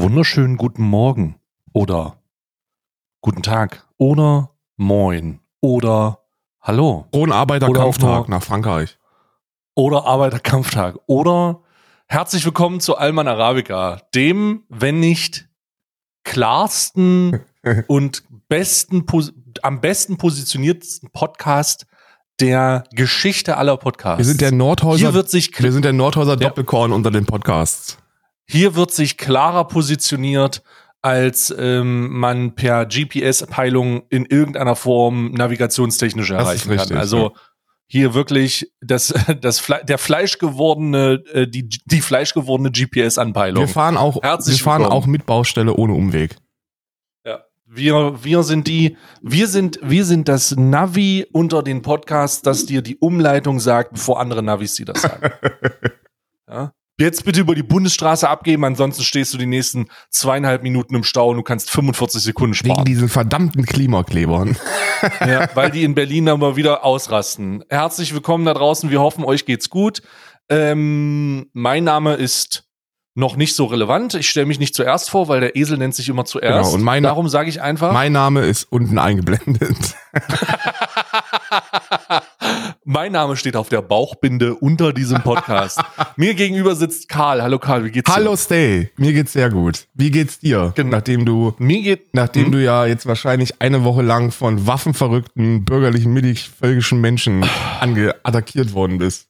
wunderschönen guten Morgen oder guten Tag oder moin oder hallo auch Arbeiterkampftag nach Frankreich. oder Arbeiterkampftag oder herzlich willkommen zu Alman Arabica, dem, wenn nicht klarsten und besten, am besten positioniertesten Podcast der Geschichte aller Podcasts. Wir sind der Nordhäuser, hier wird sich wir sind der Nordhäuser. Doppelkorn unter den Podcasts. Hier wird sich klarer positioniert, als ähm, man per GPS-Peilung in irgendeiner Form navigationstechnisch Das erreichen richtig, kann. Also ja. hier wirklich das, das Fle der fleischgewordene, äh, die, die fleischgewordene GPS-Anpeilung. Wir fahren auch, Herzlich wir fahren willkommen. auch mit Baustelle ohne Umweg. Ja. Wir, wir sind die, wir sind, wir sind das Navi unter den Podcasts, das dir die Umleitung sagt, bevor andere Navis dir das sagen. ja? Jetzt bitte über die Bundesstraße abgeben, ansonsten stehst du die nächsten zweieinhalb Minuten im Stau und du kannst 45 Sekunden Wegen sparen. diesen verdammten Klimaklebern. ja, weil die in Berlin dann mal wieder ausrasten. Herzlich willkommen da draußen, wir hoffen, euch geht's gut. Ähm, mein Name ist noch nicht so relevant. Ich stelle mich nicht zuerst vor, weil der Esel nennt sich immer zuerst. Genau, und meine- Darum sage ich einfach. Mein Name ist unten eingeblendet. mein Name steht auf der Bauchbinde unter diesem Podcast. Mir gegenüber sitzt Karl. Hallo Karl, wie geht's Hallo Stay, mir geht's sehr gut. Wie geht's dir? Genau. Nachdem du, dir? Mir geht nachdem Hm? du ja jetzt wahrscheinlich eine Woche lang von waffenverrückten, bürgerlichen, mittelvölkischen Menschen attackiert worden bist.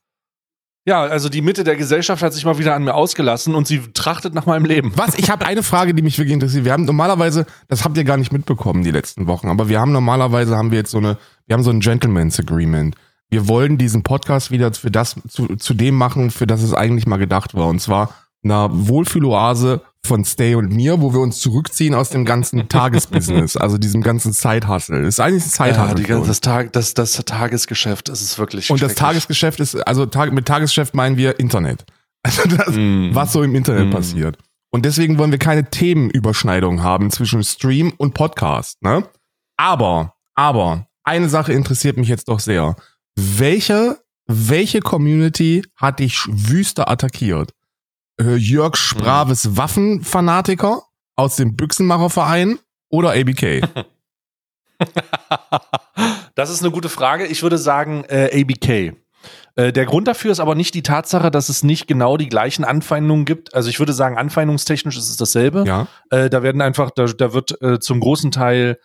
Ja, also die Mitte der Gesellschaft hat sich mal wieder an mir ausgelassen und sie trachtet nach meinem Leben. Was? Ich habe eine Frage, die mich wirklich interessiert. Wir haben normalerweise, das habt ihr gar nicht mitbekommen die letzten Wochen, aber wir haben normalerweise haben wir jetzt so eine, wir haben so ein Gentleman's Agreement. Wir wollen diesen Podcast wieder für das zu, zu dem machen, für das es eigentlich mal gedacht war, und zwar einer Wohlfühloase von Stay und mir, wo wir uns zurückziehen aus dem ganzen Tagesbusiness, also diesem ganzen Zeithustle. Das ist eigentlich ein Zeithustle. Ja, das, Tag, das, das Tagesgeschäft, das ist wirklich und das. Tagesgeschäft ist, also Tag, mit Tagesgeschäft meinen wir Internet. Also das, Mm. was so im Internet Mm. passiert. Und deswegen wollen wir keine Themenüberschneidung haben zwischen Stream und Podcast. Ne? Aber, aber, eine Sache interessiert mich jetzt doch sehr. Welche, welche Community hat dich wüster attackiert? Äh, Jörg Spraves Waffenfanatiker aus dem Büchsenmacherverein oder ABK? Das ist eine gute Frage. Ich würde sagen äh, ABK. Äh, der Grund dafür ist aber nicht die Tatsache, dass es nicht genau die gleichen Anfeindungen gibt. Also ich würde sagen, anfeindungstechnisch ist es dasselbe. ja. Äh, da werden einfach, da, da wird äh, zum großen Teil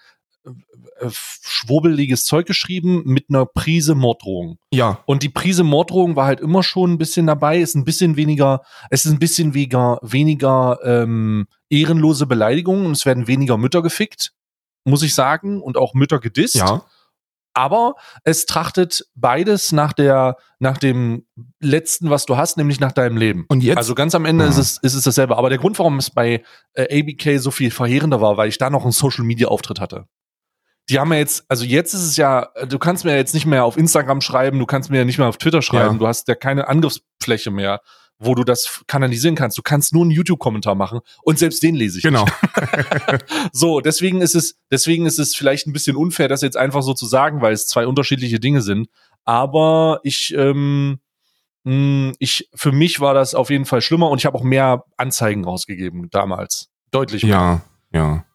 schwurbeliges Zeug geschrieben mit einer Prise Morddrohung. Ja. Und die Prise Morddrohung war halt immer schon ein bisschen dabei, ist ein bisschen weniger, es ist ein bisschen weniger, weniger ähm, ehrenlose Beleidigungen und es werden weniger Mütter gefickt, muss ich sagen, und auch Mütter gedisst. Ja. Aber es trachtet beides nach der, nach dem letzten, was du hast, nämlich nach deinem Leben. Und jetzt, Also ganz am Ende Ja. ist, es, ist es dasselbe. Aber der Grund, warum es bei äh, ABK so viel verheerender war, weil ich da noch einen Social Media Auftritt hatte. Die haben ja jetzt, also jetzt ist es ja, du kannst mir ja jetzt nicht mehr auf Instagram schreiben, du kannst mir ja nicht mehr auf Twitter schreiben, Ja. du hast ja keine Angriffsfläche mehr, wo du das kanalisieren kannst. Du kannst nur einen YouTube-Kommentar machen und selbst den lese ich genau. So, deswegen ist es, deswegen ist es vielleicht ein bisschen unfair, das jetzt einfach so zu sagen, weil es zwei unterschiedliche Dinge sind. Aber ich, ähm, mh, ich, für mich war das auf jeden Fall schlimmer und ich habe auch mehr Anzeigen rausgegeben damals. Deutlich mehr. Ja, ja.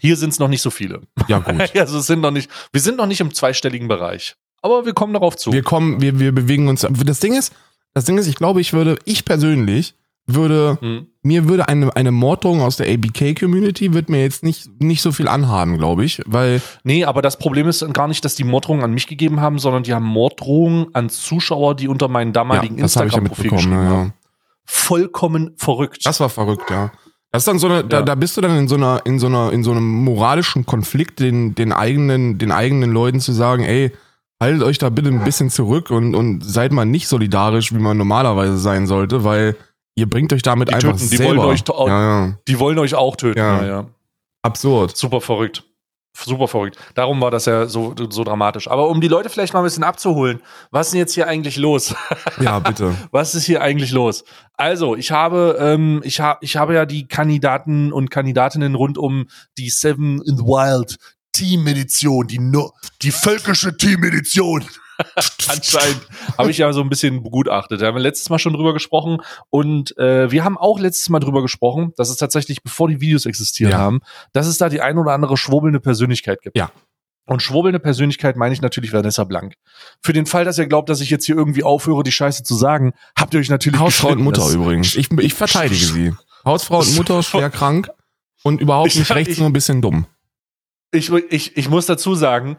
Hier sind es noch nicht so viele. Ja, gut. also es sind noch nicht, wir sind noch nicht im zweistelligen Bereich. Aber wir kommen darauf zu. Wir kommen, wir, wir bewegen uns. Das Ding ist, das Ding ist, ich glaube, ich würde, ich persönlich würde, Hm. mir würde eine, eine Morddrohung aus der ABK-Community wird mir jetzt nicht, nicht so viel anhaben, glaube ich, weil, Nee, aber das Problem ist gar nicht, dass die Morddrohungen an mich gegeben haben, sondern die haben Morddrohungen an Zuschauer, die unter meinen damaligen ja, das habe ich ja Instagram-Profil geschrieben Ja, haben. ja. Vollkommen verrückt. Das war verrückt, ja. Das ist dann so eine, da, Ja. da bist du dann in so einer, in so einer, in so einem moralischen Konflikt, den, den eigenen, den eigenen Leuten zu sagen, ey, haltet euch da bitte ein bisschen zurück und, und seid mal nicht solidarisch, wie man normalerweise sein sollte, weil ihr bringt euch damit Die einfach töten, die selber. wollen euch ja, ja. Die wollen euch auch töten. Ja. Ja, Absurd. Super verrückt. Super verrückt. Darum war das ja so, so dramatisch. Aber um die Leute vielleicht mal ein bisschen abzuholen, was ist denn jetzt hier eigentlich los? Ja, bitte. Was ist hier eigentlich los? Also, ich habe, ähm, ich habe, ich habe ja die Kandidaten und Kandidatinnen rund um die Seven in the Wild Team Edition, die no die völkische Team Edition Anscheinend habe ich ja so ein bisschen begutachtet. Da haben wir letztes Mal schon drüber gesprochen und äh, wir haben auch letztes Mal drüber gesprochen, dass es tatsächlich, bevor die Videos existiert Ja. haben, dass es da die ein oder andere schwurbelnde Persönlichkeit gibt. Ja. Und schwurbelnde Persönlichkeit meine ich natürlich Vanessa Blank. Für den Fall, dass ihr glaubt, dass ich jetzt hier irgendwie aufhöre, die Scheiße zu sagen, habt ihr euch natürlich Hausfrau und. Mutter Das- übrigens. Ich, ich verteidige sie. Hausfrau und Mutter schwer krank und überhaupt Ich- nicht rechts, ich- nur ein bisschen dumm. ich, ich, ich muss dazu sagen,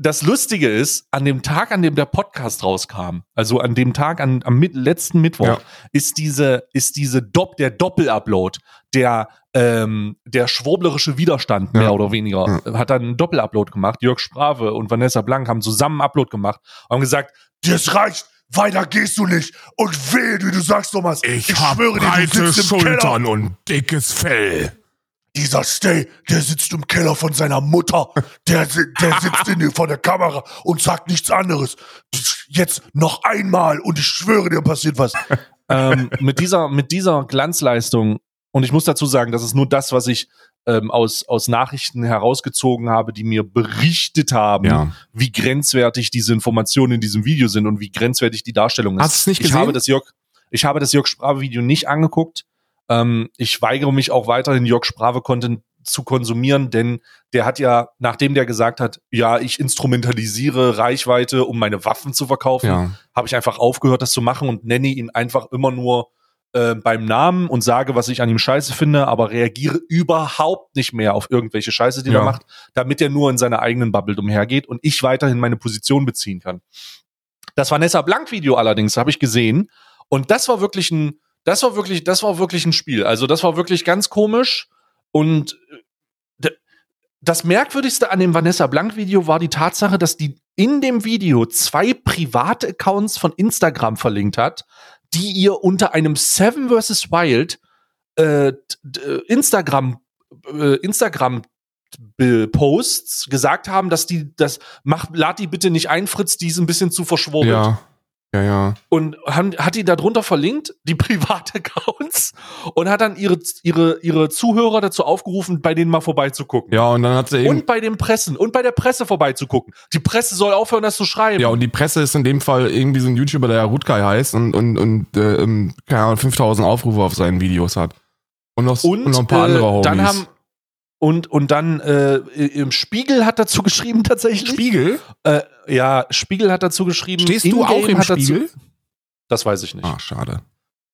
das Lustige ist, an dem Tag, an dem der Podcast rauskam, also an dem Tag, an, am mit, letzten Mittwoch, Ja. ist diese, ist diese Dopp, der Doppelupload, der, ähm, der schwurblerische Widerstand, Ja. mehr oder weniger, hat dann einen Doppelupload gemacht. Jörg Sprave und Vanessa Blank haben zusammen einen Upload gemacht und haben gesagt, das reicht, weiter gehst du nicht. Und wehe, du, du sagst doch was. schwöre dir, du sitzt im Keller. und dickes Fell. Dieser Stay, der sitzt im Keller von seiner Mutter. Der, der sitzt in, vor der Kamera und sagt nichts anderes. Jetzt noch einmal und ich schwöre dir, passiert was. ähm, mit dieser mit dieser Glanzleistung und ich muss dazu sagen, das ist nur das, was ich ähm, aus aus Nachrichten herausgezogen habe, die mir berichtet haben, Ja. wie grenzwertig diese Informationen in diesem Video sind und wie grenzwertig die Darstellung ist. Hast du es nicht ich gesehen? habe das Jörg ich habe das Jörg Sprave Video nicht angeguckt. Ähm, ich weigere mich auch weiterhin Jörg Sprave Content zu konsumieren, denn der hat ja, nachdem der gesagt hat, ja, ich instrumentalisiere Reichweite, um meine Waffen zu verkaufen, Ja. habe ich einfach aufgehört, das zu machen und nenne ihn einfach immer nur äh, beim Namen und sage, was ich an ihm scheiße finde, aber reagiere überhaupt nicht mehr auf irgendwelche Scheiße, die Ja. er macht, damit er nur in seiner eigenen Bubble umhergeht und ich weiterhin meine Position beziehen kann. Das Vanessa Blank Video allerdings habe ich gesehen und das war wirklich ein, das war wirklich, das war wirklich ein Spiel. Also das war wirklich ganz komisch und äh, das merkwürdigste an dem Vanessa Blank Video war die Tatsache, dass die in dem Video zwei private Accounts von Instagram verlinkt hat, die ihr unter einem Seven vs. Wild äh, Instagram äh, Instagram Posts gesagt haben, dass die das mach lad die bitte nicht ein, Fritz, die ist ein bisschen zu verschwurbelt. Ja. Ja, ja. Und haben, hat die darunter verlinkt, die Privataccounts, und hat dann ihre, ihre, ihre Zuhörer dazu aufgerufen, bei denen mal vorbeizugucken. Ja, und dann hat sie eben. Und bei den Pressen und bei der Presse vorbeizugucken. Die Presse soll aufhören, das zu schreiben. ja, und die Presse ist in dem Fall irgendwie so ein YouTuber, der ja Rutkai heißt und, und, und äh, ähm, keine Ahnung, 5000 Aufrufe auf seinen Videos hat. Und noch, und, und, noch ein paar andere äh, Homies. dann haben und und dann äh, im Spiegel hat dazu geschrieben tatsächlich. Spiegel? Äh, ja, Spiegel hat dazu geschrieben. Stehst du auch im hat dazu- Spiegel? Das weiß ich nicht. Ah, schade.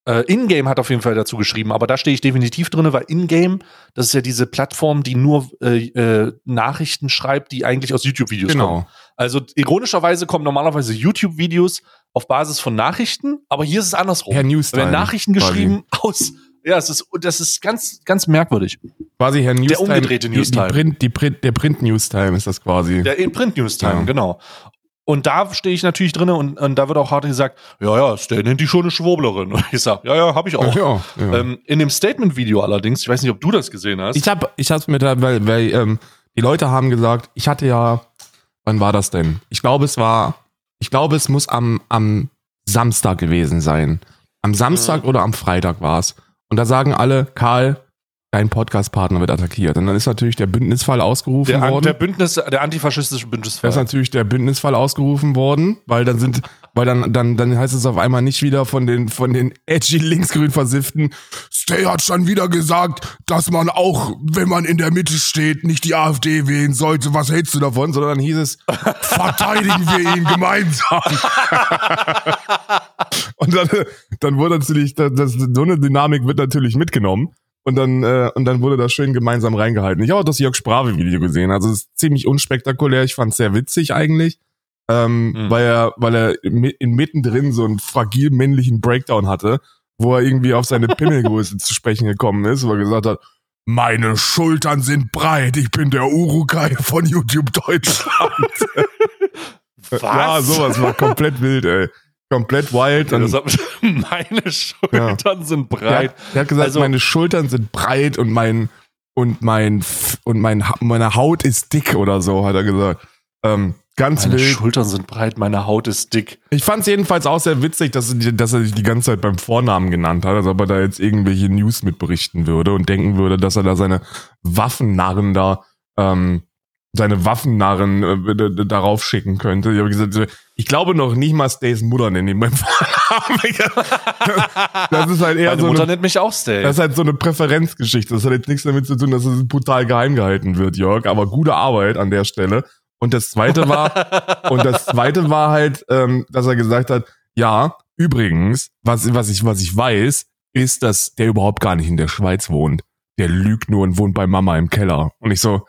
Äh, Ingame hat auf jeden Fall dazu geschrieben, aber da stehe ich definitiv drin, weil Ingame, das ist ja diese Plattform, die nur äh, äh, Nachrichten schreibt, die eigentlich aus YouTube-Videos kommen. Genau. Also ironischerweise kommen normalerweise YouTube-Videos auf Basis von Nachrichten, aber hier ist es andersrum. Herr Da Newstime. werden Nachrichten geschrieben aus. Ja, es ist, das ist ganz, ganz merkwürdig. Quasi Herr Newstime. umgedrehte die- Newstime. Die, Print, die Print, der Print Newstime ist das quasi. Der in Print News Time, Ja. genau. Und da stehe ich natürlich drin und, und da wird auch hart gesagt, ja, ja, Stan nennt die schon eine Schwurblerin. Und ich sag, ja, ja, habe ich auch. ja, ja. Ähm, in dem Statement-Video allerdings, ich weiß nicht, ob du das gesehen hast. Ich habe ich hab's mit der, weil, weil ähm, die Leute haben gesagt, ich hatte ja, wann war das denn? Ich glaube, es war, ich glaube, es muss am, am Samstag gewesen sein. Am Samstag oder am Freitag war es. Und da sagen alle, Karl, dein Podcast-Partner wird attackiert. Und dann ist natürlich der Bündnisfall ausgerufen der, worden. der Bündnis, der antifaschistische Da Bündnisfall. ist natürlich der Bündnisfall ausgerufen worden, weil dann sind, weil dann, dann, dann heißt es auf einmal nicht wieder von den, von den edgy linksgrün versifften, Stay hat schon wieder gesagt, dass man auch, wenn man in der Mitte steht, nicht die AfD wählen sollte. Was hältst du davon? sondern dann hieß es, Verteidigen wir ihn gemeinsam. Und dann, dann wurde natürlich, das, das, so eine Dynamik wird natürlich mitgenommen. Und dann, äh, und dann wurde das schön gemeinsam reingehalten. Ich habe auch das Jörg Sprave-Video gesehen. Also es ist ziemlich unspektakulär. Ich fand es sehr witzig eigentlich. Ähm, Hm. weil er, weil er mi- in mittendrin so einen fragil männlichen Breakdown hatte, wo er irgendwie auf seine Pimmelgröße zu sprechen gekommen ist, wo er gesagt hat, Meine Schultern sind breit. Ich bin der Urukai von YouTube Deutschland. Was? ja, sowas war komplett wild, ey. Komplett wild. Dann, hat- Meine Schultern sind Der breit. hat, der hat gesagt, Also- meine Schultern sind breit und mein und mein und mein meine Haut ist dick oder so, hat er gesagt. Ähm, ganz Meine wild. Schultern sind breit, meine Haut ist dick. Ich fand es jedenfalls auch sehr witzig, dass, er dass er sich die ganze Zeit beim Vornamen genannt hat, als ob er da jetzt irgendwelche News mitberichten würde und denken würde, dass er da seine Waffennarren da ähm, seine Waffennarren äh, darauf schicken könnte. Ich habe gesagt, ich glaube noch nicht mal Stays Mutter nennen ihn beim Vornamen. das ist halt eher Meine so Mutter eine, nennt mich auch Stay. das ist halt so eine Präferenzgeschichte. Das hat jetzt nichts damit zu tun, dass es brutal geheim gehalten wird, Jörg. Aber gute Arbeit an der Stelle. Und das zweite war, und das zweite war halt, ähm, dass er gesagt hat, ja, übrigens, was, was ich, was ich weiß, ist, dass der überhaupt gar nicht in der Schweiz wohnt. Der lügt nur und wohnt bei Mama im Keller. Und ich so,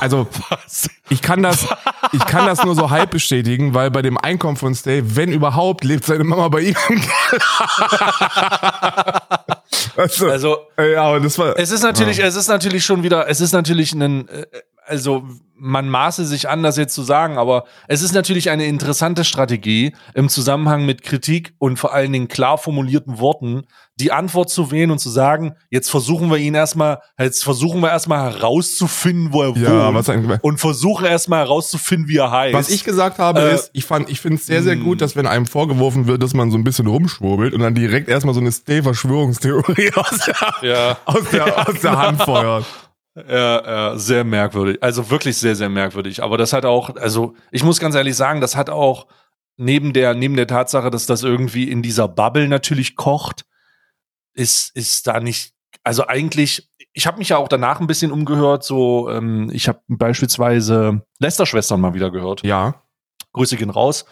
also, Was? ich kann das, ich kann das nur so halb bestätigen, weil bei dem Einkommen von Stay, wenn überhaupt, lebt seine Mama bei ihm im Keller. also, Also, ja, und das war, es ist natürlich, es ist natürlich schon wieder, es ist natürlich ein, äh, also man maße sich an, das jetzt zu sagen, aber es ist natürlich eine interessante Strategie im Zusammenhang mit Kritik und vor allen Dingen klar formulierten Worten, die Antwort zu wählen und zu sagen, jetzt versuchen wir ihn erstmal, jetzt versuchen wir erstmal herauszufinden, wo er ja, wohnt. und versuche erstmal herauszufinden, wie er heißt. Was ich gesagt habe, Äh, ist, ich fand, ich finde es sehr, sehr gut, dass wenn einem vorgeworfen wird, dass man so ein bisschen rumschwurbelt und dann direkt erstmal so eine Stay-Verschwörungstheorie aus der, ja. aus der, aus der Hand feuert. Ja, ja, sehr merkwürdig. Also wirklich sehr, sehr merkwürdig. Aber das hat auch, also ich muss ganz ehrlich sagen, das hat auch neben der, neben der Tatsache, dass das irgendwie in dieser Bubble natürlich kocht, ist, ist da nicht, also eigentlich, ich habe mich ja auch danach ein bisschen umgehört, so, ähm, ich habe beispielsweise Lester-Schwestern mal wieder gehört. Ja. Grüße gehen raus.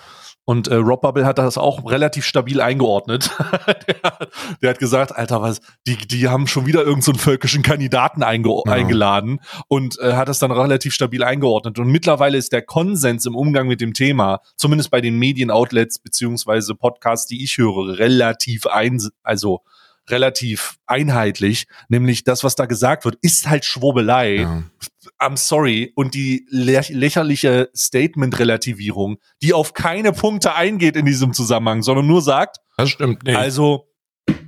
Und äh, Rob Bubble hat das auch relativ stabil eingeordnet. der, der hat gesagt, Alter, was, die, die haben schon wieder irgendeinen so einen völkischen Kandidaten einge Ja. eingeladen und äh, hat das dann relativ stabil eingeordnet. Und mittlerweile ist der Konsens im Umgang mit dem Thema, zumindest bei den Medienoutlets beziehungsweise Podcasts, die ich höre, relativ ein, also relativ einheitlich, nämlich das, was da gesagt wird, ist halt Schwurbelei. ja. I'm sorry. Und die lä lächerliche Statement-Relativierung, die auf keine Punkte eingeht in diesem Zusammenhang, sondern nur sagt, Das stimmt nicht. also,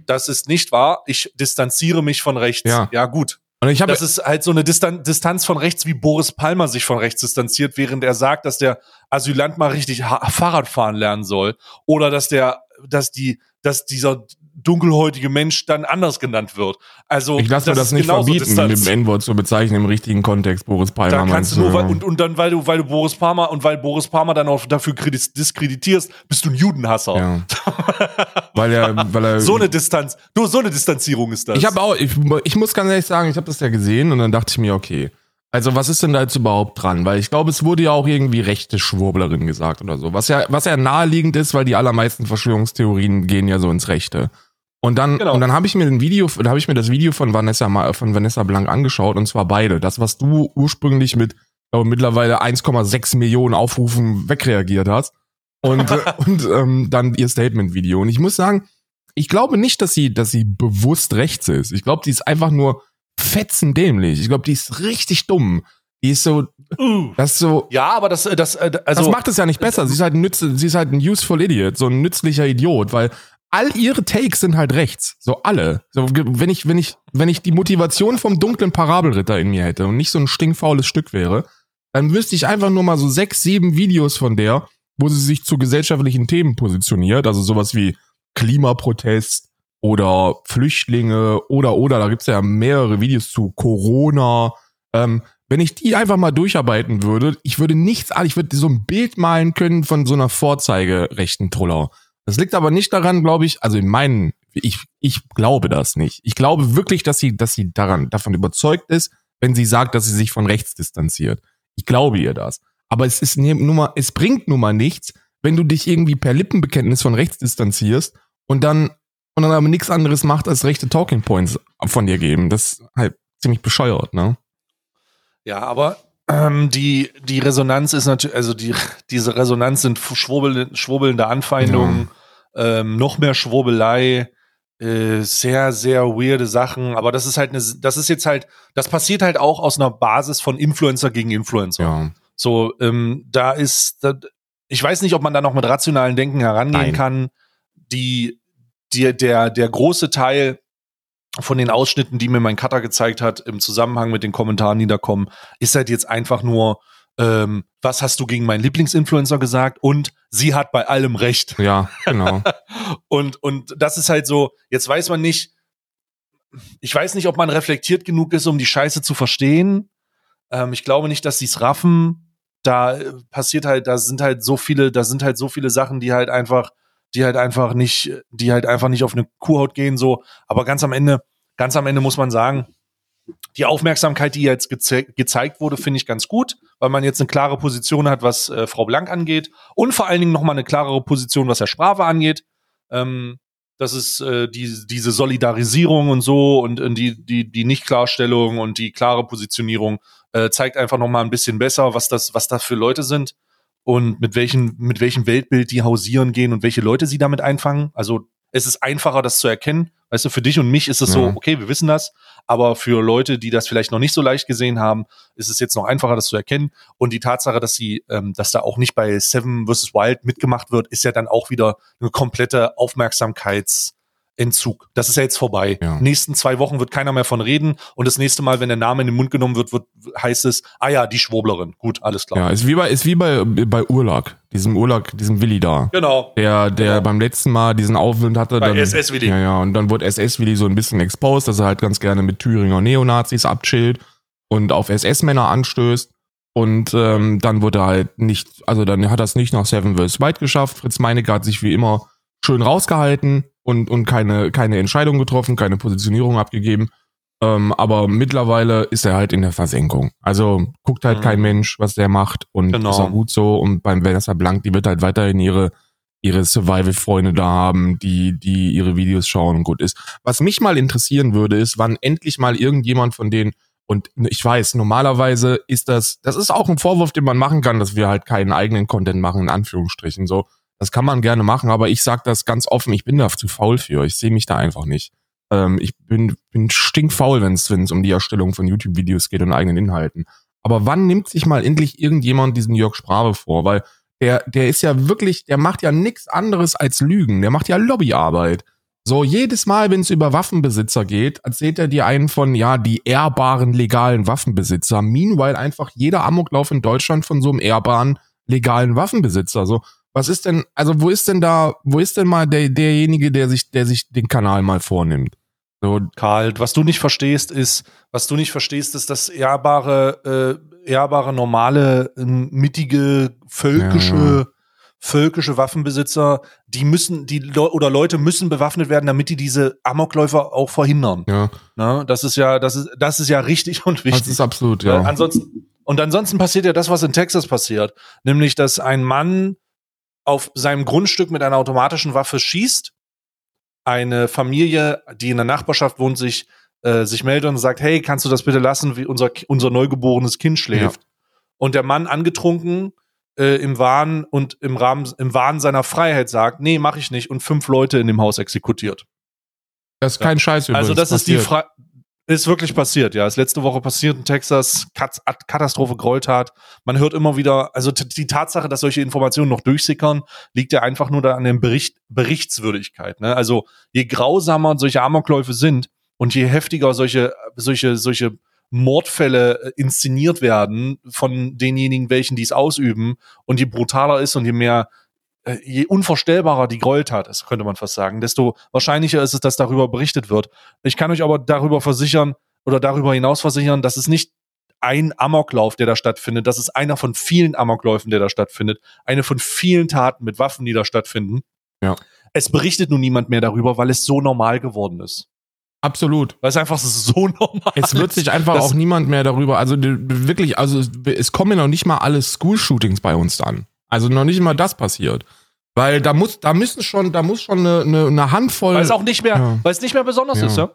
das ist nicht wahr, ich distanziere mich von rechts. Ja. ja gut. und ich Das ist halt so eine Distan Distanz von rechts, wie Boris Palmer sich von rechts distanziert, während er sagt, dass der Asylant mal richtig Fahrrad fahren lernen soll. Oder dass der, dass die, dass dieser dunkelhäutige Mensch dann anders genannt wird. Also, ich lasse mir das ist nicht verbieten, mit dem N-Wort zu bezeichnen im richtigen Kontext, Boris Palmer. Da kannst du nur, weil, und, und dann, weil du, weil du Boris Palmer und weil Boris Palmer dann auch dafür kredit- diskreditierst, bist du ein Judenhasser. ja. weil er, weil er, So eine Distanz, du, so eine Distanzierung ist das. Ich habe auch, ich, ich muss ganz ehrlich sagen, ich habe das ja gesehen und dann dachte ich mir, okay, also was ist denn da jetzt überhaupt dran? Weil ich glaube, es wurde ja auch irgendwie rechte Schwurblerin gesagt oder so. Was ja, was ja naheliegend ist, weil die allermeisten Verschwörungstheorien gehen ja so ins Rechte. Und dann, Genau. und dann habe ich mir ein Video, da habe ich mir das Video von Vanessa von Vanessa Blank angeschaut und zwar beide. Das, was du ursprünglich mit, glaube mittlerweile 1,6 Millionen Aufrufen wegreagiert hast und und ähm, dann ihr Statement-Video. Und ich muss sagen, ich glaube nicht, dass sie, dass sie bewusst rechts ist. Ich glaube, die ist einfach nur fetzendämlich. Ich glaube, die ist richtig dumm. Die ist so, Uh. das ist so, Ja, aber das, äh, das, äh, also. das macht es ja nicht besser. Sie ist halt ein Nütz, sie ist halt ein useful idiot, so ein nützlicher Idiot, weil all ihre Takes sind halt rechts. So alle. So, wenn ich, wenn ich, wenn ich die Motivation vom dunklen Parabelritter in mir hätte und nicht so ein stinkfaules Stück wäre, dann wüsste ich einfach nur mal so sechs, sieben Videos von der, wo sie sich zu gesellschaftlichen Themen positioniert, also sowas wie Klimaprotest oder Flüchtlinge oder oder da gibt's ja mehrere Videos zu Corona. Ähm, wenn ich die einfach mal durcharbeiten würde, ich würde nichts, ich würde so ein Bild malen können von so einer vorzeigerechten Troller. Das liegt aber nicht daran, glaube ich, also in meinen, ich, ich glaube das nicht. Ich glaube wirklich, dass sie, dass sie daran, davon überzeugt ist, wenn sie sagt, dass sie sich von rechts distanziert. Ich glaube ihr das. Aber es ist ne- nun mal, es bringt nun mal nichts, wenn du dich irgendwie per Lippenbekenntnis von rechts distanzierst und dann, und dann aber nichts anderes macht, als rechte Talking Points von dir geben. Das ist halt ziemlich bescheuert, ne? Ja, aber ähm, die, die Resonanz ist natürlich, also die, diese Resonanz sind schwurbel, schwurbelnde Anfeindungen, ähm, noch mehr Schwurbelei, äh, sehr, sehr weirde Sachen. Aber das ist halt eine, das ist jetzt halt, das passiert halt auch aus einer Basis von Influencer gegen Influencer. Ja. So, ähm, da ist, da, ich weiß nicht, ob man da noch mit rationalen Denken herangehen Nein. kann. Die, die, der, der große Teil von den Ausschnitten, die mir mein Cutter gezeigt hat, im Zusammenhang mit den Kommentaren, die da kommen, ist halt jetzt einfach nur, ähm, was hast du gegen meinen Lieblingsinfluencer gesagt? Und sie hat bei allem recht. Ja, genau. Und, und das ist halt so, jetzt weiß man nicht, ich weiß nicht, ob man reflektiert genug ist, um die Scheiße zu verstehen. Ähm, ich glaube nicht, dass sie es raffen. Da äh, passiert halt, da sind halt so viele, da sind halt so viele Sachen, die halt einfach, die halt einfach nicht, die halt einfach nicht auf eine Kuhhaut gehen, so. Aber ganz am Ende, ganz am Ende muss man sagen, die Aufmerksamkeit, die jetzt geze gezeigt wurde, finde ich ganz gut, weil man jetzt eine klare Position hat, was äh, Frau Blank angeht und vor allen Dingen nochmal eine klarere Position, was Herr Sprave angeht. Ähm, das ist äh, die, diese Solidarisierung und so und, und die, die, die Nicht-Klarstellung und die klare Positionierung äh, zeigt einfach nochmal ein bisschen besser, was das, was das für Leute sind und mit welchen, mit welchem Weltbild die hausieren gehen und welche Leute sie damit einfangen. Also es ist einfacher, das zu erkennen. Weißt du, für dich und mich ist es so, Mhm. okay, wir wissen das, aber für Leute, die das vielleicht noch nicht so leicht gesehen haben, ist es jetzt noch einfacher, das zu erkennen. Und die Tatsache, dass sie, ähm, dass da auch nicht bei Seven vs. Wild mitgemacht wird, ist ja dann auch wieder eine komplette Aufmerksamkeitsentzug. Das ist ja jetzt vorbei. Ja. Nächsten zwei Wochen wird keiner mehr von reden und das nächste Mal, wenn der Name in den Mund genommen wird, wird heißt es, ah ja, die Schwurblerin. Gut, alles klar. Ja, ist wie bei, ist wie bei, bei Urlag, diesem Urlag, diesem Willi da. Genau. Der, der Genau. beim letzten Mal diesen Aufwind hatte. Bei dann, SS-Willi. Ja, ja, und dann wurde SS-Willi so ein bisschen exposed, dass er halt ganz gerne mit Thüringer Neonazis abchillt und auf SS-Männer anstößt. Und ähm, dann wurde er halt nicht, also dann hat er es nicht nach Seven vs. White geschafft. Fritz Meinecke hat sich wie immer schön rausgehalten und, und keine, keine Entscheidung getroffen, keine Positionierung abgegeben. Ähm, aber mittlerweile ist er halt in der Versenkung. Also guckt halt Mhm. kein Mensch, was der macht und Genau. ist auch gut so. Und beim Vanessa Blank, die wird halt weiterhin ihre ihre Survival-Freunde da haben, die, die ihre Videos schauen und gut ist. Was mich mal interessieren würde, ist, wann endlich mal irgendjemand von denen, und ich weiß, normalerweise ist das, das ist auch ein Vorwurf, den man machen kann, dass wir halt keinen eigenen Content machen, in Anführungsstrichen, so. Das kann man gerne machen, aber ich sag das ganz offen, ich bin da zu faul für. Ich sehe mich da einfach nicht. Ähm, ich bin, bin stinkfaul, wenn es um die Erstellung von YouTube-Videos geht und eigenen Inhalten. Aber wann nimmt sich mal endlich irgendjemand diesen Jörg Sprave vor? Weil der, der ist ja wirklich, der macht ja nichts anderes als Lügen. Der macht ja Lobbyarbeit. So, jedes Mal, wenn es über Waffenbesitzer geht, erzählt er dir einen von, ja, die ehrbaren legalen Waffenbesitzer. Meanwhile einfach jeder Amoklauf in Deutschland von so einem ehrbaren legalen Waffenbesitzer. So, was ist denn, also wo ist denn da, wo ist denn mal der, derjenige, der sich, der sich den Kanal mal vornimmt? So, Karl, was du nicht verstehst, ist, was du nicht verstehst, ist, dass ehrbare, äh, ehrbare, normale, äh, mittige, völkische, Ja, ja. völkische Waffenbesitzer, die müssen, die Le oder Leute müssen bewaffnet werden, damit die diese Amokläufer auch verhindern. ja, Ne? Das ist ja, das ist, das ist ja richtig und das wichtig. ist absolut, Äh, ja. ansonsten, und ansonsten passiert ja das, was in Texas passiert. Nämlich, dass ein Mann auf seinem Grundstück mit einer automatischen Waffe schießt, eine Familie, die in der Nachbarschaft wohnt, sich, äh, sich meldet und sagt, hey, kannst du das bitte lassen, wie unser, unser neugeborenes Kind schläft. Und der Mann angetrunken äh, im Wahn und im Rahmen, im Wahn seiner Freiheit sagt, nee, mach ich nicht und fünf Leute in dem Haus exekutiert. Das ist kein Scheiß übrigens. Also das ist die passiert. Ist wirklich passiert, ja. Ist letzte Woche passiert in Texas. Katastrophe, Gräueltat. Man hört immer wieder, also die Tatsache, dass solche Informationen noch durchsickern, liegt ja einfach nur da an der Bericht, Berichtswürdigkeit. Ne? Also je grausamer solche Amokläufe sind und je heftiger solche, solche, solche Mordfälle äh, inszeniert werden von denjenigen, welchen die es ausüben, und je brutaler ist und je mehr je unvorstellbarer die Gräueltat ist, könnte man fast sagen, desto wahrscheinlicher ist es, dass darüber berichtet wird. Ich kann euch aber darüber versichern oder darüber hinaus versichern, dass es nicht ein Amoklauf, der da stattfindet, das ist einer von vielen Amokläufen, der da stattfindet, eine von vielen Taten mit Waffen, die da stattfinden. Ja. Es berichtet nun niemand mehr darüber, weil es so normal geworden ist. Absolut. Weil es einfach so normal Es wird sich einfach auch niemand mehr darüber, also wirklich, also es, es kommen ja noch nicht mal alle School-Shootings bei uns an. Also noch nicht mal das passiert. Weil da muss, da müssen schon, da muss schon eine, eine, eine Handvoll. Weil es auch nicht mehr, Ja. weil es nicht mehr besonders Ja. ist, ja?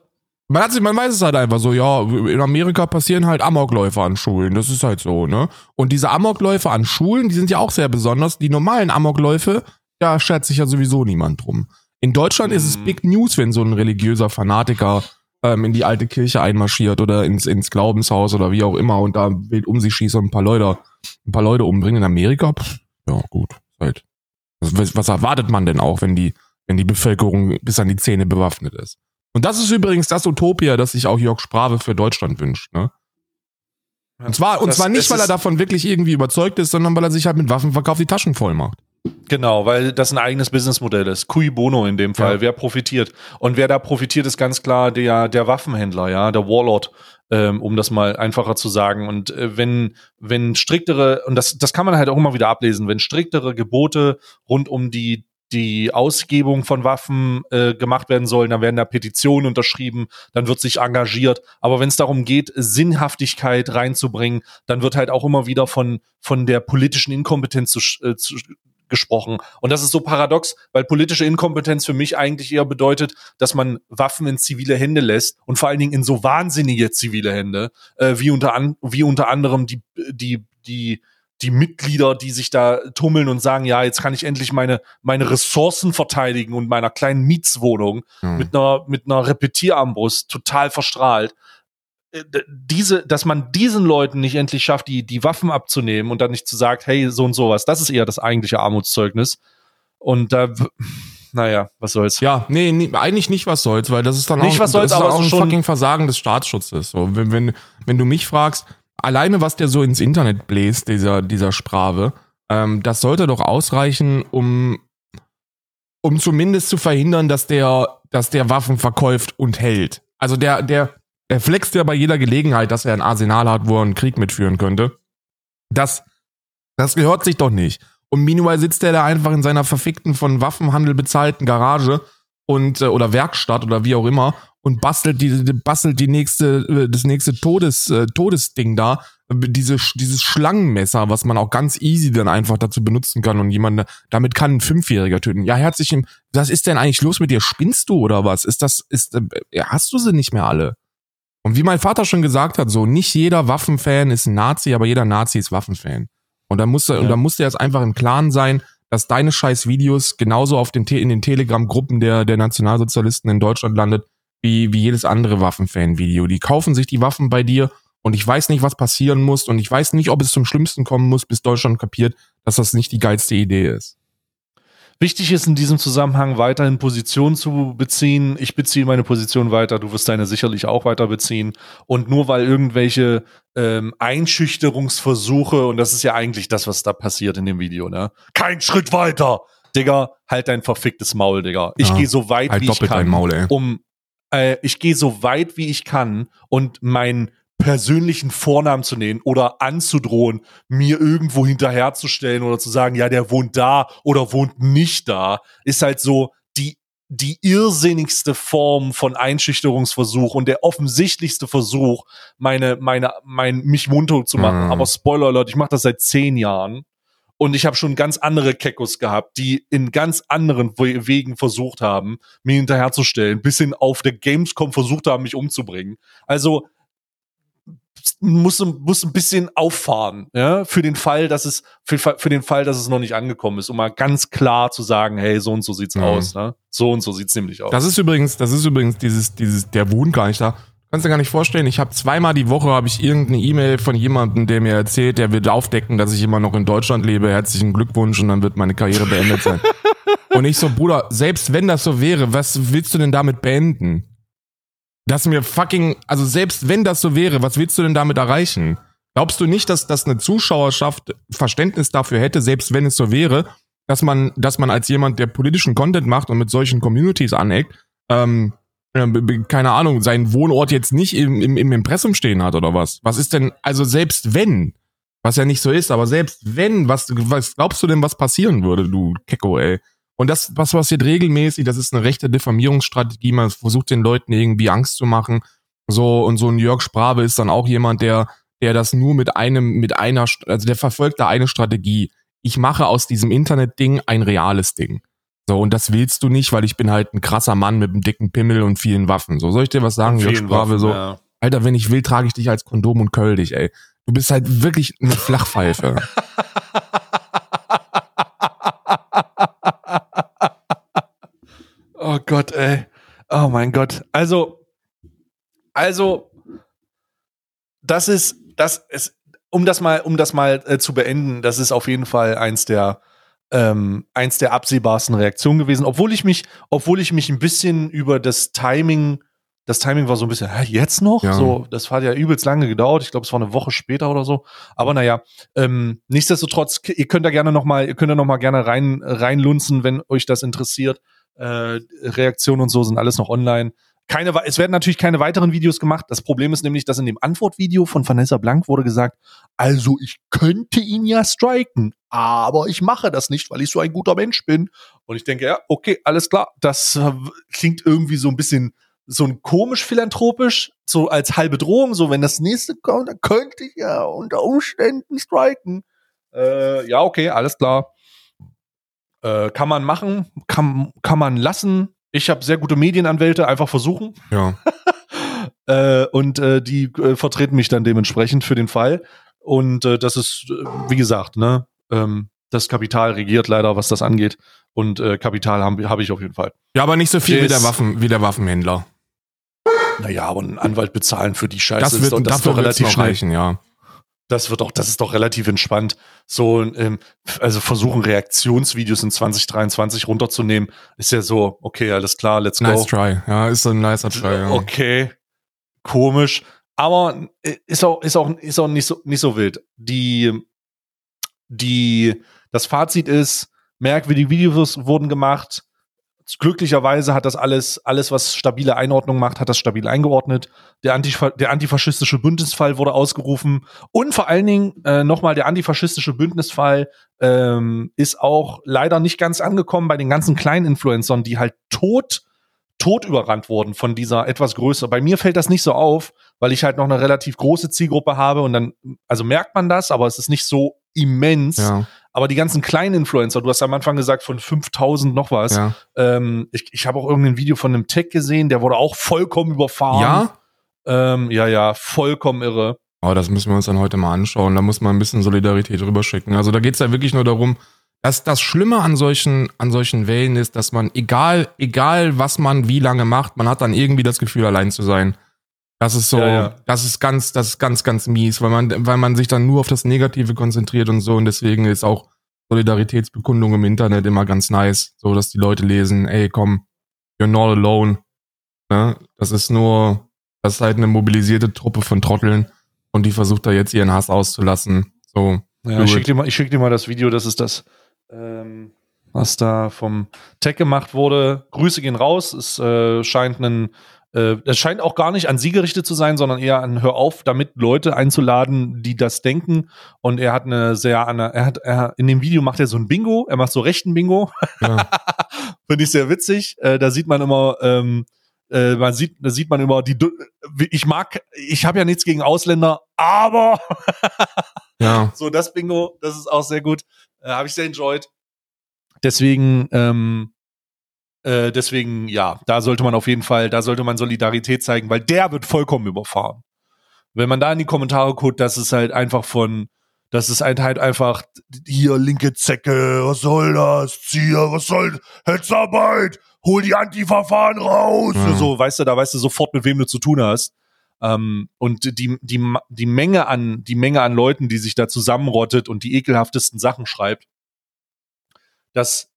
man, hat sich, man weiß es halt einfach so, ja, in Amerika passieren halt Amokläufe an Schulen, das ist halt so, ne? Und diese Amokläufe an Schulen, die sind ja auch sehr besonders. Die normalen Amokläufe, da schert sich ja sowieso niemand drum. In Deutschland ist es Mhm. Big News, wenn so ein religiöser Fanatiker ähm, in die alte Kirche einmarschiert oder ins, ins Glaubenshaus oder wie auch immer und da wild um sich schießt und ein paar Leute, ein paar Leute umbringen. In Amerika, pff, ja gut, halt. Was, was erwartet man denn auch, wenn die, wenn die Bevölkerung bis an die Zähne bewaffnet ist? Und das ist übrigens das Utopia, das sich auch Jörg Sprave für Deutschland wünscht. Ne? Und zwar, und Das- zwar nicht, weil er davon wirklich irgendwie überzeugt ist, sondern weil er sich halt mit Waffenverkauf die Taschen voll macht. Genau, weil das ein eigenes Businessmodell ist. Cui bono in dem Fall. Ja. Wer profitiert? Und wer da profitiert, ist ganz klar der, der Waffenhändler, ja, der Warlord, ähm, um das mal einfacher zu sagen. Und äh, wenn, wenn striktere, und das, das kann man halt auch immer wieder ablesen, wenn striktere Gebote rund um die die Ausgebung von Waffen äh, gemacht werden sollen, dann werden da Petitionen unterschrieben, dann wird sich engagiert. Aber wenn es darum geht, Sinnhaftigkeit reinzubringen, dann wird halt auch immer wieder von, von der politischen Inkompetenz zu, äh, zu, gesprochen. Und das ist so paradox, weil politische Inkompetenz für mich eigentlich eher bedeutet, dass man Waffen in zivile Hände lässt und vor allen Dingen in so wahnsinnige zivile Hände, äh, wie unter an, wie unter anderem die die die die Mitglieder, die sich da tummeln und sagen, ja, jetzt kann ich endlich meine meine Ressourcen verteidigen und meiner kleinen Mietswohnung Hm. mit einer mit einer Repetierarmbrust total verstrahlt. Äh, Diese, dass man diesen Leuten nicht endlich schafft, die die Waffen abzunehmen und dann nicht zu sagt, hey, so und sowas, das ist eher das eigentliche Armutszeugnis. Und da, naja, was soll's. Ja, nee, nee, eigentlich nicht was soll's, weil das ist dann Nicht auch, was soll's, aber auch ein fucking Versagen des Staatsschutzes. So, wenn, wenn, wenn du mich fragst, alleine was der so ins Internet bläst, dieser, dieser Sprave, ähm, das sollte doch ausreichen, um, um zumindest zu verhindern, dass der, dass der Waffen verkauft und hält. Also der, der, er flext ja bei jeder Gelegenheit, dass er ein Arsenal hat, wo er einen Krieg mitführen könnte. Das, das gehört sich doch nicht. Und meanwhile sitzt er da einfach in seiner verfickten, von Waffenhandel bezahlten Garage und äh, oder Werkstatt oder wie auch immer und bastelt die, bastelt die nächste äh, das nächste Todes äh, Todesding da. Diese dieses Schlangenmesser was man auch ganz easy dann einfach dazu benutzen kann und jemand damit kann ein fünfjähriger töten. Ja herzlichen was ist denn eigentlich los mit dir? Spinnst du oder was? Ist das ist hast du sie nicht mehr alle und wie mein Vater schon gesagt hat so nicht jeder Waffenfan ist ein Nazi aber jeder Nazi ist Waffenfan und dann musste und Ja. dann musste jetzt einfach im Klaren sein dass deine scheiß Videos genauso auf den Te in den Telegram-Gruppen der, der Nationalsozialisten in Deutschland landet, wie, wie jedes andere Waffenfan-Video. Die kaufen sich die Waffen bei dir und ich weiß nicht, was passieren muss und ich weiß nicht, ob es zum Schlimmsten kommen muss, bis Deutschland kapiert, dass das nicht die geilste Idee ist. Wichtig ist in diesem Zusammenhang weiterhin Position zu beziehen. Ich beziehe meine Position weiter, du wirst deine sicherlich auch weiter beziehen. Und nur weil irgendwelche ähm, Einschüchterungsversuche, und das ist ja eigentlich das, was da passiert in dem Video, ne? Kein Schritt weiter. Digga, halt dein verficktes Maul, Digga. Ich Ja, gehe so weit, Halt wie ich kann dein Maul, ey. um äh, ich gehe so weit wie ich kann und meinen persönlichen Vornamen zu nehmen oder anzudrohen, mir irgendwo hinterherzustellen oder zu sagen, ja, der wohnt da oder wohnt nicht da, ist halt so die die irrsinnigste Form von Einschüchterungsversuch und der offensichtlichste Versuch, meine, meine, mein, mich munter zu machen. Mhm. Aber Spoiler Alert, ich mache das seit zehn Jahren. Und ich habe schon ganz andere Kekos gehabt, die in ganz anderen We- Wegen versucht haben, mir hinterherzustellen, bis hin auf der Gamescom versucht haben, mich umzubringen. Also muss, muss ein bisschen auffahren, ja, für den Fall, dass es, für, für den Fall, dass es noch nicht angekommen ist, um mal ganz klar zu sagen, hey, so und so sieht's Mhm. aus, ne? So und so sieht's nämlich aus. Das ist übrigens, das ist übrigens dieses, dieses, der wohnt gar nicht da. Kannst du gar nicht vorstellen, ich habe zweimal die Woche habe ich irgendeine E-Mail von jemandem, der mir erzählt, der wird aufdecken, dass ich immer noch in Deutschland lebe. Herzlichen Glückwunsch und dann wird meine Karriere beendet sein. und ich so, Bruder, selbst wenn das so wäre, was willst du denn damit beenden? Dass mir fucking, also selbst wenn das so wäre, was willst du denn damit erreichen? Glaubst du nicht, dass, dass eine Zuschauerschaft Verständnis dafür hätte, selbst wenn es so wäre, dass man, dass man als jemand, der politischen Content macht und mit solchen Communities aneckt, ähm, äh, keine Ahnung, seinen Wohnort jetzt nicht im, im, im Impressum stehen hat oder was? Was ist denn, also selbst wenn, was ja nicht so ist, aber selbst wenn, was, was glaubst du denn, was passieren würde, du Kecko, ey? Und das, was passiert regelmäßig, das ist eine rechte Diffamierungsstrategie, man versucht den Leuten irgendwie Angst zu machen. So, und so ein Jörg Sprave ist dann auch jemand, der, der das nur mit einem, mit einer, also der verfolgt da eine Strategie. Ich mache aus diesem Internet-Ding ein reales Ding. So, und das willst du nicht, weil ich bin halt ein krasser Mann mit einem dicken Pimmel und vielen Waffen. So, soll ich dir was sagen, Jörg Sprave? Waffen, So, ja. Alter, wenn ich will, trage ich dich als Kondom und köll dich, ey. Du bist halt wirklich eine Flachpfeife. Oh Gott, ey. Oh mein Gott. Also, also, das ist, das ist, um das mal, um das mal äh, zu beenden, das ist auf jeden Fall eins der, ähm, eins der absehbarsten Reaktionen gewesen, obwohl ich mich, obwohl ich mich ein bisschen über das Timing Das Timing war so ein bisschen, hä, jetzt noch? Ja. So, das hat ja übelst lange gedauert. Ich glaube, es war eine Woche später oder so. Aber naja, ähm, nichtsdestotrotz, ihr könnt da gerne noch mal, ihr könnt da noch mal gerne rein reinlunzen, wenn euch das interessiert. Äh, Reaktionen und so sind alles noch online. Keine, es werden natürlich keine weiteren Videos gemacht. Das Problem ist nämlich, dass in dem Antwortvideo von Vanessa Blank wurde gesagt, also ich könnte ihn ja striken, aber ich mache das nicht, weil ich so ein guter Mensch bin. Und ich denke, ja, okay, alles klar. Das äh, klingt irgendwie so ein bisschen so ein komisch philanthropisch, so als halbe Drohung, so wenn das nächste kommt, dann könnte ich ja unter Umständen striken. Äh, ja, okay, alles klar. Äh, kann man machen, kann, kann man lassen. Ich habe sehr gute Medienanwälte, einfach versuchen. Ja. Äh, und äh, die äh, vertreten mich dann dementsprechend für den Fall. Und äh, das ist, wie gesagt, ne, ähm, das Kapital regiert leider, was das angeht. Und äh, Kapital habe hab ich auf jeden Fall. Ja, aber nicht so viel wie der, Waffen, wie der Waffenhändler. Naja, aber einen Anwalt bezahlen für die Scheiße Das ist wird, doch, das ist dafür doch relativ schnell. reichen, ja. Das wird doch, das ist doch relativ entspannt. So, ähm, also versuchen Reaktionsvideos in 2023 runterzunehmen, ist ja so, okay, alles klar, let's Nice go. try. Ja, ist so ein nicer try. Ja. Okay, komisch, aber äh, ist auch ist auch ist auch nicht so nicht so wild. Die die das Fazit ist, merkwürdige Videos wurden gemacht. Glücklicherweise hat das alles, alles, was stabile Einordnung macht, hat das stabil eingeordnet. Der, Antifa der antifaschistische Bündnisfall wurde ausgerufen. Und vor allen Dingen äh, nochmal, der antifaschistische Bündnisfall ähm, ist auch leider nicht ganz angekommen bei den ganzen kleinen Influencern, die halt tot, tot überrannt wurden von dieser etwas größer. Bei mir fällt das nicht so auf, weil ich halt noch eine relativ große Zielgruppe habe und dann, also merkt man das, aber es ist nicht so immens. Ja, Aber die ganzen kleinen Influencer, du hast am Anfang gesagt von 5000 noch was. ja. Ähm, ich ich habe auch irgendein Video von einem Tech gesehen, der wurde auch vollkommen überfahren. ja? Ähm, ja, ja, vollkommen irre. Aber das müssen wir uns dann heute mal anschauen. Da muss man ein bisschen Solidarität rüberschicken. Also da geht's ja wirklich nur darum, dass das Schlimme an solchen, an solchen Wellen ist, dass man, egal, egal was man wie lange macht, man hat dann irgendwie das Gefühl, allein zu sein. Das ist so, Ja, ja. das ist ganz, das ist ganz, ganz mies, weil man, weil man sich dann nur auf das Negative konzentriert und so. Und deswegen ist auch Solidaritätsbekundung im Internet immer ganz nice. So, dass die Leute lesen, ey, komm, you're not alone. Ne? Das ist nur, das ist halt eine mobilisierte Truppe von Trotteln und die versucht da jetzt ihren Hass auszulassen. So, Ja, ich schick dir mal, ich schick dir mal das Video, das ist das, ähm, was da vom Tech gemacht wurde. Grüße gehen raus. Es äh, scheint ein, äh, es scheint auch gar nicht an sie gerichtet zu sein, sondern eher an Hör auf, damit Leute einzuladen, die das denken. Und er hat eine sehr, eine, er hat, er, in dem Video macht er so ein Bingo. Er macht so rechten Bingo. ja, Finde ich sehr witzig. Äh, da sieht man immer, ähm, äh, man sieht, da sieht man immer die. Ich mag, ich habe ja nichts gegen Ausländer, aber ja, so das Bingo, das ist auch sehr gut. Äh, habe ich sehr enjoyed. Deswegen, ähm, äh, deswegen, ja, da sollte man auf jeden Fall, da sollte man Solidarität zeigen, weil der wird vollkommen überfahren. Wenn man da in die Kommentare guckt, das ist halt einfach von, das ist halt, halt einfach Hier, linke Zecke, was soll das? Zieher, was soll Hetzarbeit? Hol die Antifa-Fahnen raus! Ja. so, weißt du, da weißt du sofort, mit wem du zu tun hast. Ähm, und die, die, die Menge an, die Menge an Leuten, die sich da zusammenrottet und die ekelhaftesten Sachen schreibt, das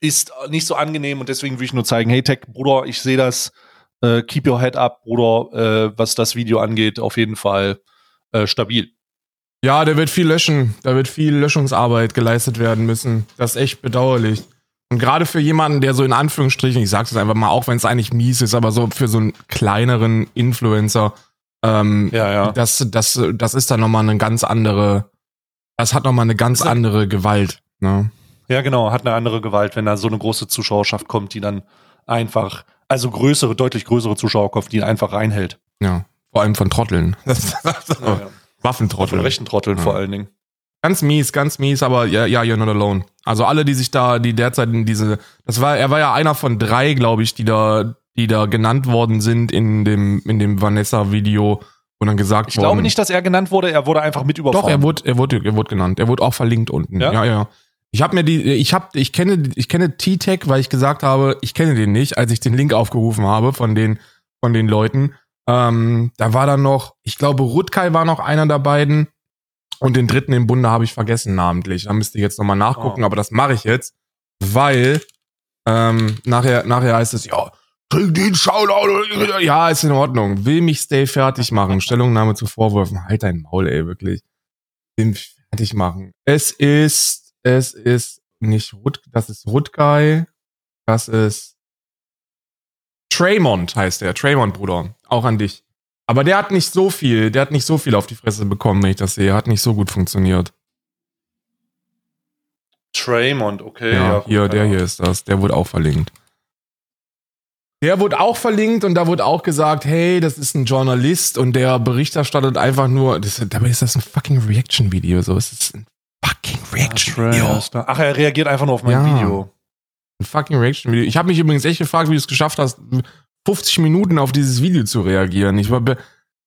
ist nicht so angenehm und deswegen will ich nur zeigen, hey Tech, Bruder, ich sehe das, äh, keep your head up, Bruder, äh, was das Video angeht, auf jeden Fall äh, stabil. ja, da wird viel löschen, da wird viel Löschungsarbeit geleistet werden müssen. Das ist echt bedauerlich. Und gerade für jemanden, der so in Anführungsstrichen, ich sag's jetzt einfach mal, auch wenn es eigentlich mies ist, aber so für so einen kleineren Influencer, ähm, Ja, ja. das, das, das ist dann nochmal eine ganz andere, das hat nochmal eine ganz andere Gewalt. Ne? Ja, genau, hat eine andere Gewalt, wenn da so eine große Zuschauerschaft kommt, die dann einfach, also größere, deutlich größere Zuschauer kommt, die einfach reinhält. Ja, vor allem von Trotteln. Ja, ja. Von Waffentrotteln. rechten Trotteln Ja. vor allen Dingen. Ganz mies, ganz mies, aber ja, ja, you're not alone. Also alle, die sich da, die derzeit in diese, das war, er war ja einer von drei, glaube ich, die da, die da genannt worden sind in dem, in dem Vanessa-Video, wo dann gesagt Ich worden. glaube nicht, dass er genannt wurde, er wurde einfach mit überfahren. Doch, er wurde, er wurde, er wurde genannt. Er wurde auch verlinkt unten. Ja? Ja, ja. Ich habe mir die, ich habe, ich kenne, ich kenne T-Tech, weil ich gesagt habe, ich kenne den nicht, als ich den Link aufgerufen habe von den, von den Leuten. Ähm, da war dann noch, ich glaube, Rutkai war noch einer der beiden und den dritten im Bunde habe ich vergessen namentlich. Da müsste ich jetzt nochmal nachgucken, Oh. aber das mache ich jetzt, weil ähm, nachher, nachher heißt es, ja, krieg den Shoutout. Ja, ist in Ordnung. Will mich Stay fertig machen. Stellungnahme zu Vorwürfen. Halt dein Maul, ey, wirklich. Will mich fertig machen. Es ist, es ist nicht Rut, das ist Rutgei. Das ist Traymond heißt der. Traymond, Bruder. Auch an dich. Aber der hat nicht so viel, der hat nicht so viel auf die Fresse bekommen, wenn ich das sehe. Hat nicht so gut funktioniert. Traymond, okay. Ja, gut, hier, der ja. hier ist das. Der wurde auch verlinkt. Der wurde auch verlinkt und da wurde auch gesagt, hey, das ist ein Journalist und der Bericht erstattet einfach nur, das, dabei ist das ein fucking Reaction-Video, so, es ist ein fucking Ah, Reaction-Video. Traymond. Ach, er reagiert einfach nur auf mein Ja. Video. Ein fucking Reaction-Video. Ich habe mich übrigens echt gefragt, wie du es geschafft hast, 50 Minuten auf dieses Video zu reagieren. Ich war, be-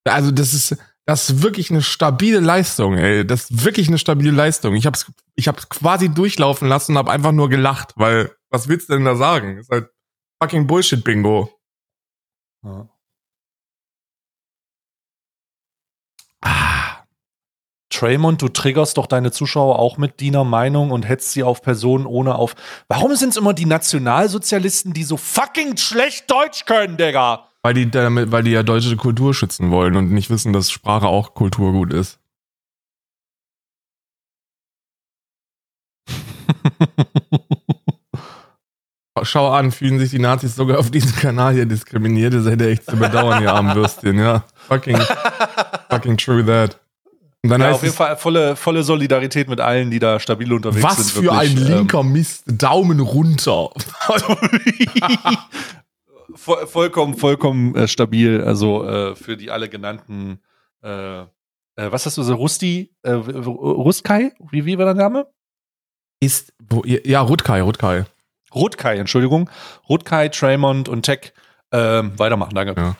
also das ist, das ist wirklich eine stabile Leistung, ey. Das ist wirklich eine stabile Leistung. Ich hab's, ich hab's quasi durchlaufen lassen und hab einfach nur gelacht, weil, was willst du denn da sagen? Ist halt fucking Bullshit-Bingo. Ja. Ah, Traymond, du triggerst doch deine Zuschauer auch mit deiner Meinung und hetzt sie auf Personen ohne auf. Warum sind es immer die Nationalsozialisten, die so fucking schlecht Deutsch können, Digga? weil die damit, weil die ja deutsche Kultur schützen wollen und nicht wissen, dass Sprache auch Kulturgut ist. Schau an, fühlen sich die Nazis sogar auf diesem Kanal hier diskriminiert. Das hätte echt zu bedauern, ihr armen Würstchen, ja. Fucking, fucking true that. Und dann Ja, heißt auf jeden es, Fall volle, volle Solidarität mit allen, die da stabil unterwegs was sind. für ein ähm, linker Mist. Daumen runter. voll, vollkommen, vollkommen äh, stabil. Also äh, für die alle genannten, äh, äh, was hast du so, Rusti, äh, Rustkai? Wie, wie war der Name? Ist, ja, Rutkai, Rutkai. Rutkai, Entschuldigung. Rutkai, Traymond und Tech. Ähm, weitermachen, danke. Ja.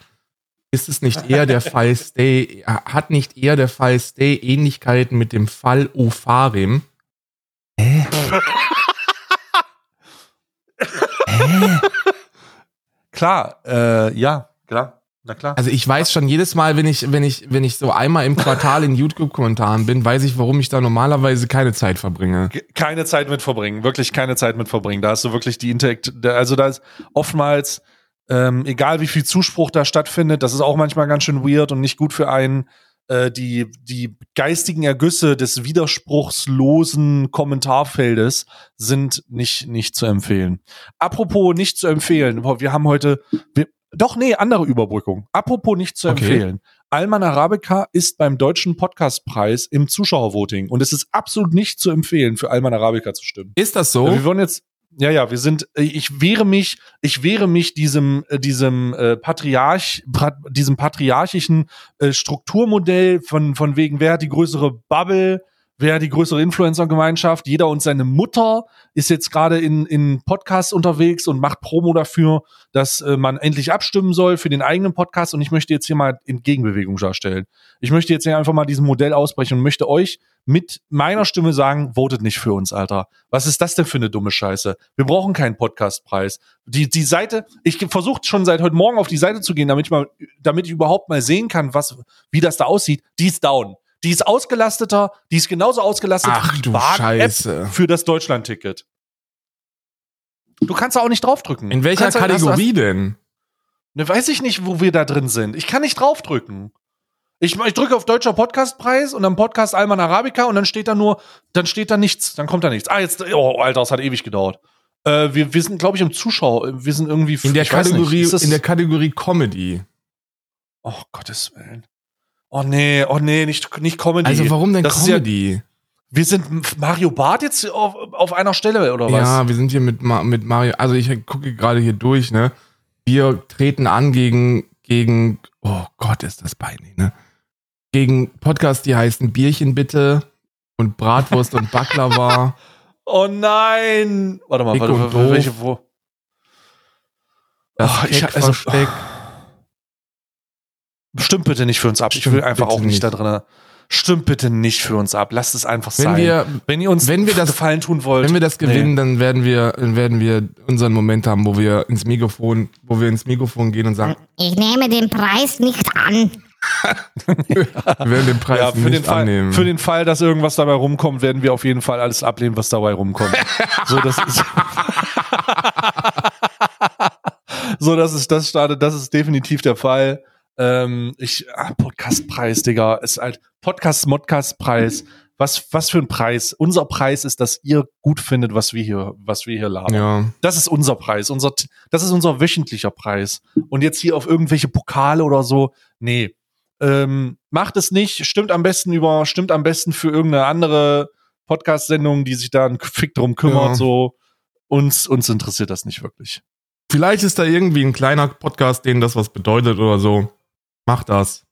Ist es nicht eher der Fall Stay, hat nicht eher der Fall Stay Ähnlichkeiten mit dem Fall Ufarim? Hä? Hä? Klar, äh, ja, klar. Na klar. Also ich weiß schon jedes Mal, wenn ich, wenn ich, wenn ich so einmal im Quartal in YouTube-Kommentaren bin, weiß ich, warum ich da normalerweise keine Zeit verbringe. Ge- keine Zeit mit verbringen, wirklich keine Zeit mit verbringen. Da hast du wirklich die Intellekt, da- also da ist oftmals, ähm, egal wie viel Zuspruch da stattfindet, das ist auch manchmal ganz schön weird und nicht gut für einen, äh, die, die geistigen Ergüsse des widerspruchslosen Kommentarfeldes sind nicht, nicht zu empfehlen. Apropos nicht zu empfehlen, wir haben heute, wir, doch, nee, andere Überbrückung. Apropos nicht zu Okay. empfehlen. Alman Arabica ist beim Deutschen Podcastpreis im Zuschauervoting und es ist absolut nicht zu empfehlen, für Alman Arabica zu stimmen. Ist das so? Wir wollen jetzt, ja, ja, wir sind, äh, ich wehre mich, ich wehre mich diesem, äh, diesem äh, Patriarch, diesem patriarchischen äh, Strukturmodell von, von wegen, wer hat die größere Bubble, wer die größere Influencer-Gemeinschaft, jeder und seine Mutter ist jetzt gerade in, in Podcasts unterwegs und macht Promo dafür, dass äh, man endlich abstimmen soll für den eigenen Podcast und ich möchte jetzt hier mal in Gegenbewegung darstellen. Ich möchte jetzt hier einfach mal diesem Modell ausbrechen und möchte euch mit meiner Stimme sagen, votet nicht für uns, Alter. Was ist das denn für eine dumme Scheiße? Wir brauchen keinen Podcastpreis. Die, die Seite, ich versuche schon seit heute Morgen auf die Seite zu gehen, damit ich mal, damit ich überhaupt mal sehen kann, was, wie das da aussieht. Die ist down. Die ist ausgelasteter, die ist genauso ausgelastet Ach wie die Bahn-App Scheiße. für das Deutschland-Ticket. Du kannst da auch nicht draufdrücken. In welcher halt- Kategorie denn? Ne, weiß ich nicht, wo wir da drin sind. Ich kann nicht draufdrücken. Ich, ich drücke auf deutscher Podcastpreis und dann Podcast Alman Arabica und dann steht da nur, dann steht da nichts, dann kommt da nichts. Ah, jetzt, oh, Alter, das hat ewig gedauert. Äh, wir, wir sind, glaube ich, im Zuschauer, wir sind irgendwie In der Kategorie, nicht, in der Kategorie Comedy. Oh, Gottes Willen. Oh nee, oh nee, nicht, nicht Comedy. Also warum denn Das ist ja- Comedy? wir sind Mario Barth jetzt auf, auf einer Stelle, oder was? Ja, wir sind hier mit, mit Mario. Also ich gucke gerade hier durch, ne? Wir treten an gegen, gegen, oh Gott, ist das peinlich, ne? Gegen Podcasts, die heißen Bierchen bitte und Bratwurst und Baklava. Oh nein! Warte mal, Dick warte, warte, doof. welche, wo? Das Oh, ich- also- Keckversteck. Stimmt bitte nicht für uns ab. ich Stimmt will einfach auch nicht, nicht. da drin. Stimmt bitte nicht für uns ab. Lasst es einfach Wenn sein. wir, wenn ihr uns wenn wir das- Gefallen tun wollt. wenn wir das gewinnen, dann werden wir, dann werden wir unseren Moment haben, wo wir ins Mikrofon, wo wir ins Mikrofon gehen und sagen, Ich nehme den Preis nicht an. wir werden den Preis ja, für nicht den, Fall, annehmen. für den Fall, dass irgendwas dabei rumkommt, werden wir auf jeden Fall alles ablehnen, was dabei rumkommt. so, das ist. so, das ist, das startet, das ist definitiv der Fall. Ähm, ich, ah, Podcastpreis, Digga, ist halt Podcast, Modcast-Preis. Was, was für ein Preis? Unser Preis ist, dass ihr gut findet, was wir hier, was wir hier labern. Ja. Das ist unser Preis. Unser, das ist unser wöchentlicher Preis. Und jetzt hier auf irgendwelche Pokale oder so, nee. Ähm, macht es nicht. Stimmt am besten über, stimmt am besten für irgendeine andere Podcast-Sendung, die sich da einen Fick drum kümmert. Ja. So uns, uns interessiert das nicht wirklich. Vielleicht ist da irgendwie ein kleiner Podcast, denen das was bedeutet oder so. Macht das.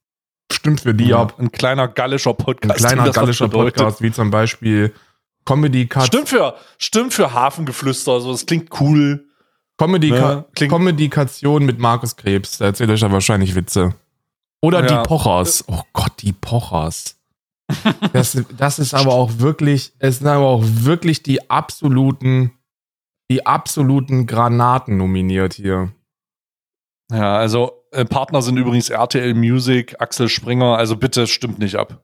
Stimmt für die ab. Ein kleiner gallischer Ein Podcast. kleiner das was gallischer. Podcast, wie zum Beispiel Comedy Cut. Stimmt für, stimmt für Hafengeflüster. Also das klingt cool. Comedy Ne? Klingt- Kommunikation mit Markus Krebs. Da erzählt euch ja wahrscheinlich Witze. Oder Ja. die Pochers. Oh Gott, die Pochers. Das, das ist aber auch wirklich, es sind aber auch wirklich die absoluten, die absoluten Granaten nominiert hier. Ja, also äh, Partner sind übrigens RTL Music, Axel Springer. Also bitte stimmt nicht ab.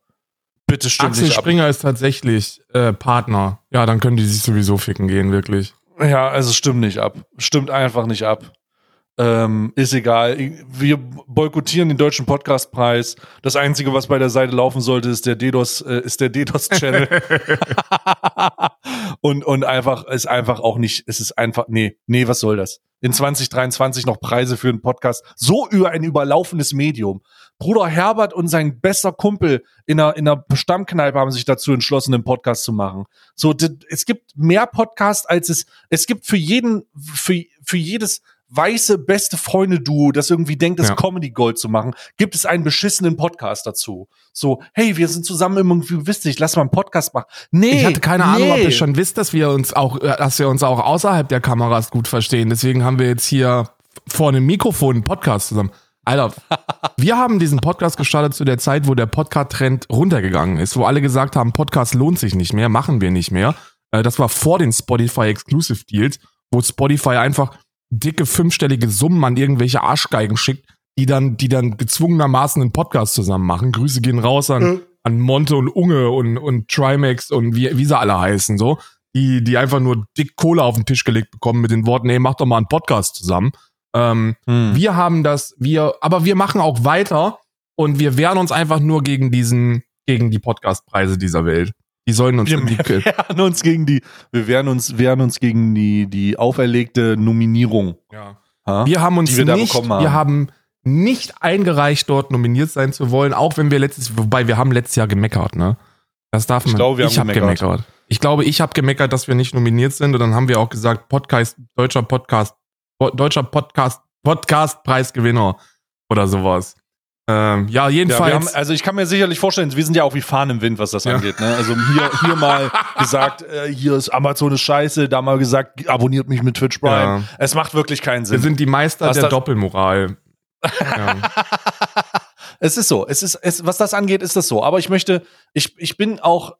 Bitte stimmt Axel nicht Springer ist tatsächlich äh, Partner. Ja, dann können die sich sowieso ficken gehen, wirklich. ab. Ja, also stimmt nicht ab. Stimmt einfach nicht ab. Ähm, ist egal. Wir boykottieren den deutschen Podcastpreis. Das Einzige, was bei der Seite laufen sollte, ist der DDoS, äh, ist der DDoS-Channel. und, und einfach, ist einfach auch nicht, es ist einfach, nee, nee, was soll das? In 2023 noch Preise für einen Podcast. So über ein überlaufendes Medium. Bruder Herbert und sein bester Kumpel in einer, in einer Stammkneipe haben sich dazu entschlossen, einen Podcast zu machen. So, es gibt mehr Podcasts, als es, es gibt für jeden, für, für jedes weiße beste Freunde-Duo, das irgendwie denkt, das Ja. Comedy Gold zu machen, gibt es einen beschissenen Podcast dazu. So, hey, wir sind zusammen irgendwie witzig, lass mal einen Podcast machen. Nee. Ich hatte keine Ahnung, ob nee. ihr schon wisst, dass wir uns auch, äh, dass wir uns auch außerhalb der Kameras gut verstehen. Deswegen haben wir jetzt hier vor einem Mikrofon einen Podcast zusammen. Alter, wir haben diesen Podcast gestartet zu der Zeit, wo der Podcast-Trend runtergegangen ist, wo alle gesagt haben, Podcast lohnt sich nicht mehr, machen wir nicht mehr. Äh, Das war vor den Spotify Exclusive Deals, wo Spotify einfach dicke fünfstellige Summen an irgendwelche Arschgeigen schickt, die dann, die dann gezwungenermaßen einen Podcast zusammen machen. Grüße gehen raus an, an Monte und Unge und, und Trimax und wie, wie sie alle heißen, so. Die, die einfach nur dick Kohle auf den Tisch gelegt bekommen mit den Worten, ey, mach doch mal einen Podcast zusammen. Ähm, Hm. wir haben das, wir, aber wir machen auch weiter und wir wehren uns einfach nur gegen diesen, gegen die Podcastpreise dieser Welt. Die sollen uns Wir die, wehren uns gegen die, wir wehren uns, wehren uns gegen die, die auferlegte Nominierung. ja. Ha? Wir haben uns Die wir nicht, haben. wir haben nicht eingereicht, dort nominiert sein zu wollen, auch wenn wir letztes, wobei wir haben letztes Jahr gemeckert, ne? Das darf man. Ich glaube, wir ich haben hab gemeckert. gemeckert. Ich glaube, ich habe gemeckert, dass wir nicht nominiert sind und dann haben wir auch gesagt, Podcast, deutscher Podcast, po- deutscher Podcast, Podcast-Preisgewinner oder sowas. Ähm, ja, Ja, wir jedenfalls. haben, also ich kann mir sicherlich vorstellen, wir sind ja auch wie Fahnen im Wind, was das Ja. angeht. Ne? Also hier, hier mal gesagt, äh, hier ist Amazon ist scheiße, da mal gesagt, abonniert mich mit Twitch Prime. Ja. Es macht wirklich keinen wir Sinn. sind die Meister Was der Doppelmoral. ja. es ist so. Es ist, es, was das angeht, ist das so. Aber ich möchte, ich, ich bin auch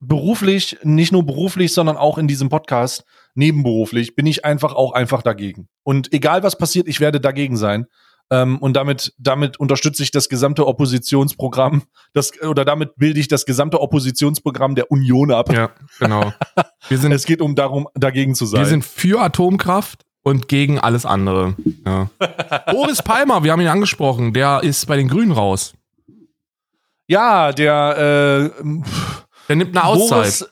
beruflich, nicht nur beruflich, sondern auch in diesem Podcast, nebenberuflich, bin ich einfach auch einfach dagegen. Und egal was passiert, ich werde dagegen sein. Ähm, und damit, damit unterstütze ich das gesamte Oppositionsprogramm, das, oder damit bilde ich das gesamte Oppositionsprogramm der Union ab. ja, genau. Wir sind, Es geht um darum, dagegen zu sein. wir sind für Atomkraft und gegen alles andere. Ja. Boris Palmer, wir haben ihn angesprochen, der ist bei den Grünen raus. ja, der äh, Der nimmt eine Auszeit. Boris,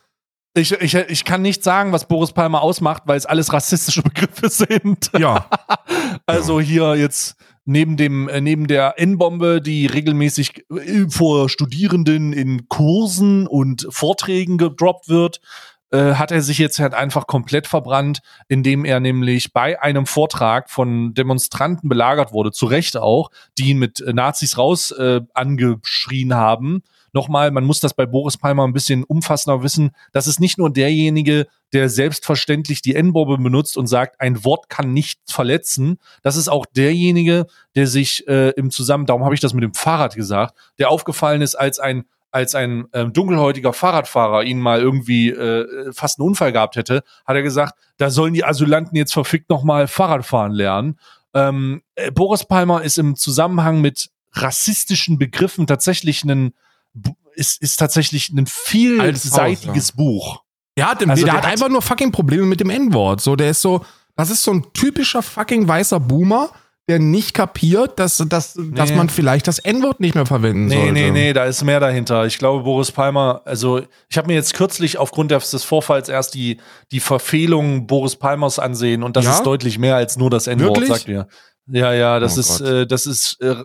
ich, ich, ich kann nicht sagen, was Boris Palmer ausmacht, weil es alles rassistische Begriffe sind. ja, Also hier jetzt neben dem äh, neben der N-Bombe, die regelmäßig äh, vor Studierenden in Kursen und Vorträgen gedroppt wird, äh, hat er sich jetzt halt einfach komplett verbrannt, indem er nämlich bei einem Vortrag von Demonstranten belagert wurde, zu Recht auch, die ihn mit äh, Nazis raus äh, angeschrien haben. Nochmal, man muss das bei Boris Palmer ein bisschen umfassender wissen. Das ist nicht nur derjenige, der selbstverständlich die N-Bombe benutzt und sagt, ein Wort kann nicht verletzen. Das ist auch derjenige, der sich äh, im Zusammen, darum habe ich das mit dem Fahrrad gesagt, der aufgefallen ist als ein als ein ähm, dunkelhäutiger Fahrradfahrer ihn mal irgendwie äh, fast einen Unfall gehabt hätte, hat er gesagt, da sollen die Asylanten jetzt verfickt nochmal Fahrradfahren lernen. Ähm, äh, Boris Palmer ist im Zusammenhang mit rassistischen Begriffen tatsächlich ein ist, ist tatsächlich ein vielseitiges Haus, Buch. der hat, Also der der hat hat- einfach nur fucking Probleme mit dem N-Wort. So, der ist so, Das ist so ein typischer fucking weißer Boomer, der nicht kapiert, dass, dass, dass Nee. man vielleicht das N-Wort nicht mehr verwenden Nee, sollte. nee, nee, da ist mehr dahinter. Ich glaube, Boris Palmer, also ich habe mir jetzt kürzlich aufgrund des Vorfalls erst die, die Verfehlung Boris Palmers ansehen und das Ja? ist deutlich mehr als nur das N-Wort, sagt ihr. Ja, ja, das Oh ist, äh, das ist, äh,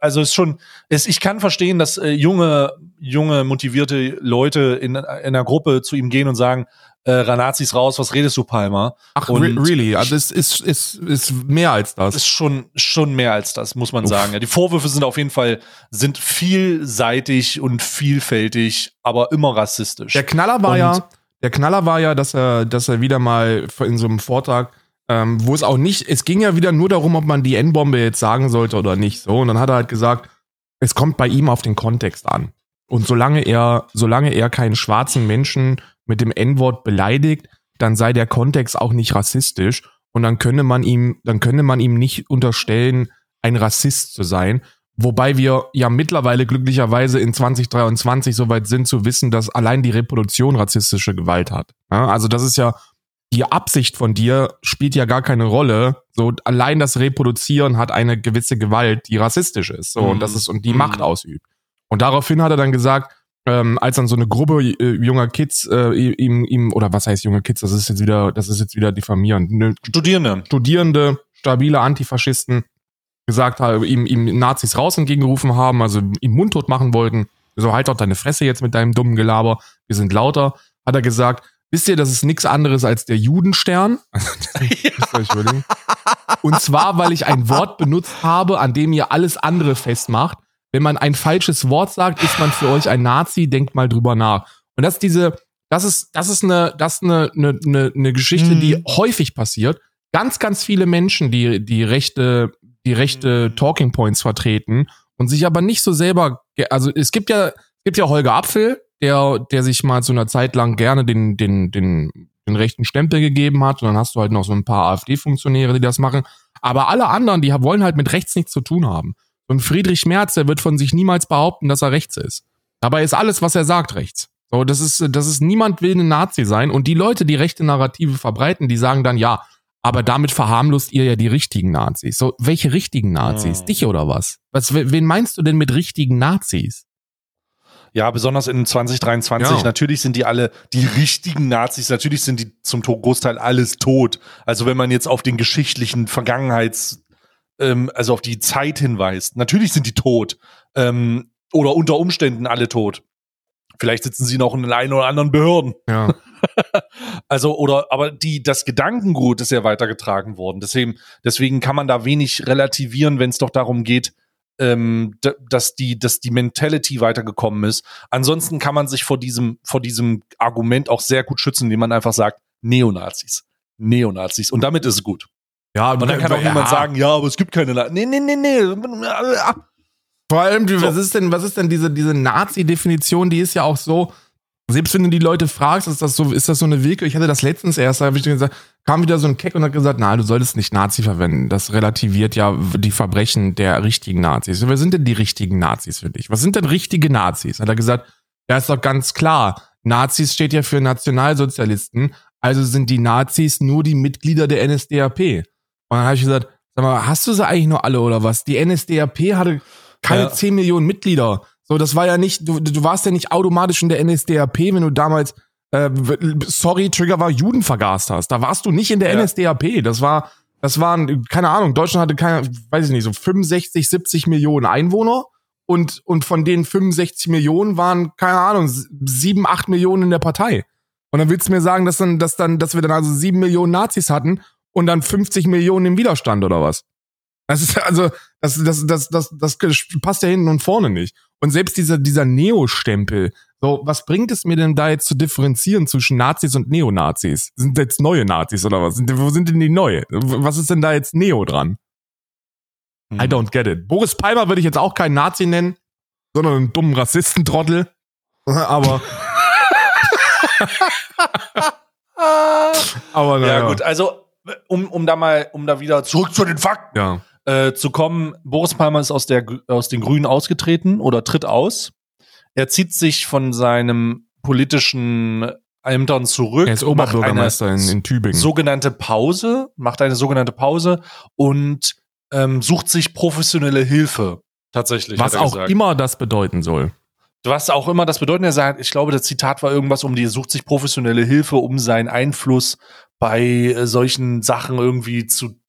also ist schon, ist, ich kann verstehen, dass äh, junge, junge, motivierte Leute in, in einer Gruppe zu ihm gehen und sagen, äh, Ranazis raus, was redest du, Palmer? Ach, re really? Also es ist, ist, ist mehr als das. ist schon schon mehr als das, muss man Uff. sagen. Ja, die Vorwürfe sind auf jeden Fall sind vielseitig und vielfältig, aber immer rassistisch. Der Knaller war Und- ja, der Knaller war ja, dass er, dass er wieder mal in so einem Vortrag, ähm, wo es auch nicht, es ging ja wieder nur darum, ob man die N-Bombe jetzt sagen sollte oder nicht. So, und dann hat er halt gesagt, es kommt bei ihm auf den Kontext an. Und solange er, solange er keinen schwarzen Menschen mit dem N-Wort beleidigt, dann sei der Kontext auch nicht rassistisch. Und dann könne man ihm, dann könne man ihm nicht unterstellen, ein Rassist zu sein. Wobei wir ja mittlerweile glücklicherweise in 2023 soweit sind zu wissen, dass allein die Reproduktion rassistische Gewalt hat. Ja, also das ist ja die Absicht von dir spielt ja gar keine Rolle. So allein das Reproduzieren hat eine gewisse Gewalt, die rassistisch ist. So und Mhm. das ist und die Mhm. Macht ausübt. Und daraufhin hat er dann gesagt, ähm, als dann so eine Gruppe äh, junger Kids äh, ihm, ihm oder was heißt junge Kids? Das ist jetzt wieder, das ist jetzt wieder diffamierend. Ne, Studierende. Studierende, stabile Antifaschisten gesagt haben, ihm, ihm Nazis raus entgegengerufen haben, also ihm mundtot machen wollten. So, halt doch deine Fresse jetzt mit deinem dummen Gelaber. Wir sind lauter. Hat er gesagt, wisst ihr, das ist nichts anderes als der Judenstern? Überlegen. Und zwar, weil ich ein Wort benutzt habe, an dem ihr alles andere festmacht. Wenn man ein falsches Wort sagt, ist man für euch ein Nazi, denkt mal drüber nach. Und das ist diese, das ist, das ist eine, das ist eine, eine, eine, eine Geschichte, Mhm. die häufig passiert. Ganz, ganz viele Menschen, die, die rechte, die rechte Talking Points vertreten und sich aber nicht so selber, also es gibt ja, es gibt ja Holger Apfel, der, der sich mal zu einer Zeit lang gerne den, den, den, den rechten Stempel gegeben hat. Und dann hast du halt noch so ein paar AfD-Funktionäre, die das machen. Aber alle anderen, die wollen halt mit rechts nichts zu tun haben. Und Friedrich Merz, der wird von sich niemals behaupten, dass er rechts ist. Dabei ist alles, was er sagt, rechts. So, das ist, das ist, niemand will ein Nazi sein. Und die Leute, die rechte Narrative verbreiten, die sagen dann, ja, aber damit verharmlost ihr ja die richtigen Nazis. So, welche richtigen Nazis? Ja. Dich oder was? was? Wen meinst du denn mit richtigen Nazis? Ja, besonders in 2023. Ja. Natürlich sind die alle die richtigen Nazis. Natürlich sind die zum Großteil alles tot. Also wenn man jetzt auf den geschichtlichen Vergangenheits, ähm, also auf die Zeit hinweist. Natürlich sind die tot. Ähm, oder unter Umständen alle tot. Vielleicht sitzen sie noch in den einen oder anderen Behörden. Ja. Also, oder, aber die, das Gedankengut ist ja weitergetragen worden. Deswegen, deswegen kann man da wenig relativieren, wenn es doch darum geht, ähm, dass die, dass die Mentality weitergekommen ist. Ansonsten kann man sich vor diesem, vor diesem Argument auch sehr gut schützen, indem man einfach sagt, Neonazis. Neonazis. Und damit ist es gut. Ja, Und dann kann auch niemand sagen, ja, aber es gibt keine Nazis. Nee, nee, nee, nee. Vor allem, was ist denn, was ist denn diese, diese Nazi-Definition, die ist ja auch so, selbst wenn du die Leute fragst, ist das so, ist das so eine Willkür? Ich hatte das letztens erst, da habe ich gesagt, kam wieder so ein Keck und hat gesagt, na, du solltest nicht Nazi verwenden. Das relativiert ja die Verbrechen der richtigen Nazis. Wer sind denn die richtigen Nazis für dich? Was sind denn richtige Nazis? Hat er gesagt, ja, ist doch ganz klar. Nazis steht ja für Nationalsozialisten, also sind die Nazis nur die Mitglieder der NSDAP. Und dann habe ich gesagt, sag mal, hast du sie eigentlich nur alle oder was? Die NSDAP hatte keine Ja. 10 Millionen Mitglieder. So, das war ja nicht, du, du warst ja nicht automatisch in der NSDAP, wenn du damals, äh, sorry, Trigger war Juden vergast hast. Da warst du nicht in der Ja. NSDAP. Das war, das waren, keine Ahnung, Deutschland hatte keine, weiß ich nicht, so 65, 70 Millionen Einwohner. Und, und von den 65 Millionen waren, keine Ahnung, 7, 8 Millionen in der Partei. Und dann willst du mir sagen, dass dann, dass dann, dass wir dann also 7 Millionen Nazis hatten und dann 50 Millionen im Widerstand oder was? Das ist also, das, das, das, das, das passt ja hinten und vorne nicht. Und selbst dieser, dieser Neo-Stempel, so, was bringt es mir denn da jetzt zu differenzieren zwischen Nazis und Neonazis? Sind jetzt neue Nazis oder was? Sind, wo sind denn die neue? Was ist denn da jetzt Neo dran? I don't get it. Boris Palmer würde ich jetzt auch keinen Nazi nennen, sondern einen dummen Rassistentrottel. Aber, aber naja. Ja, gut, also, um, um da mal, um da wieder zurück zu den Fakten Ja. Äh, zu kommen, Boris Palmer ist aus, der, aus den Grünen ausgetreten oder tritt aus. Er zieht sich von seinem politischen Ämtern zurück. Er ist Oberbürgermeister in, in Tübingen. sogenannte Pause, macht eine sogenannte Pause und ähm, sucht sich professionelle Hilfe. Tatsächlich. was auch gesagt. immer das bedeuten soll. Was auch immer das bedeutet, er sagt, ich glaube, das Zitat war irgendwas um die, sucht sich professionelle Hilfe, um seinen Einfluss bei äh, solchen Sachen irgendwie zu,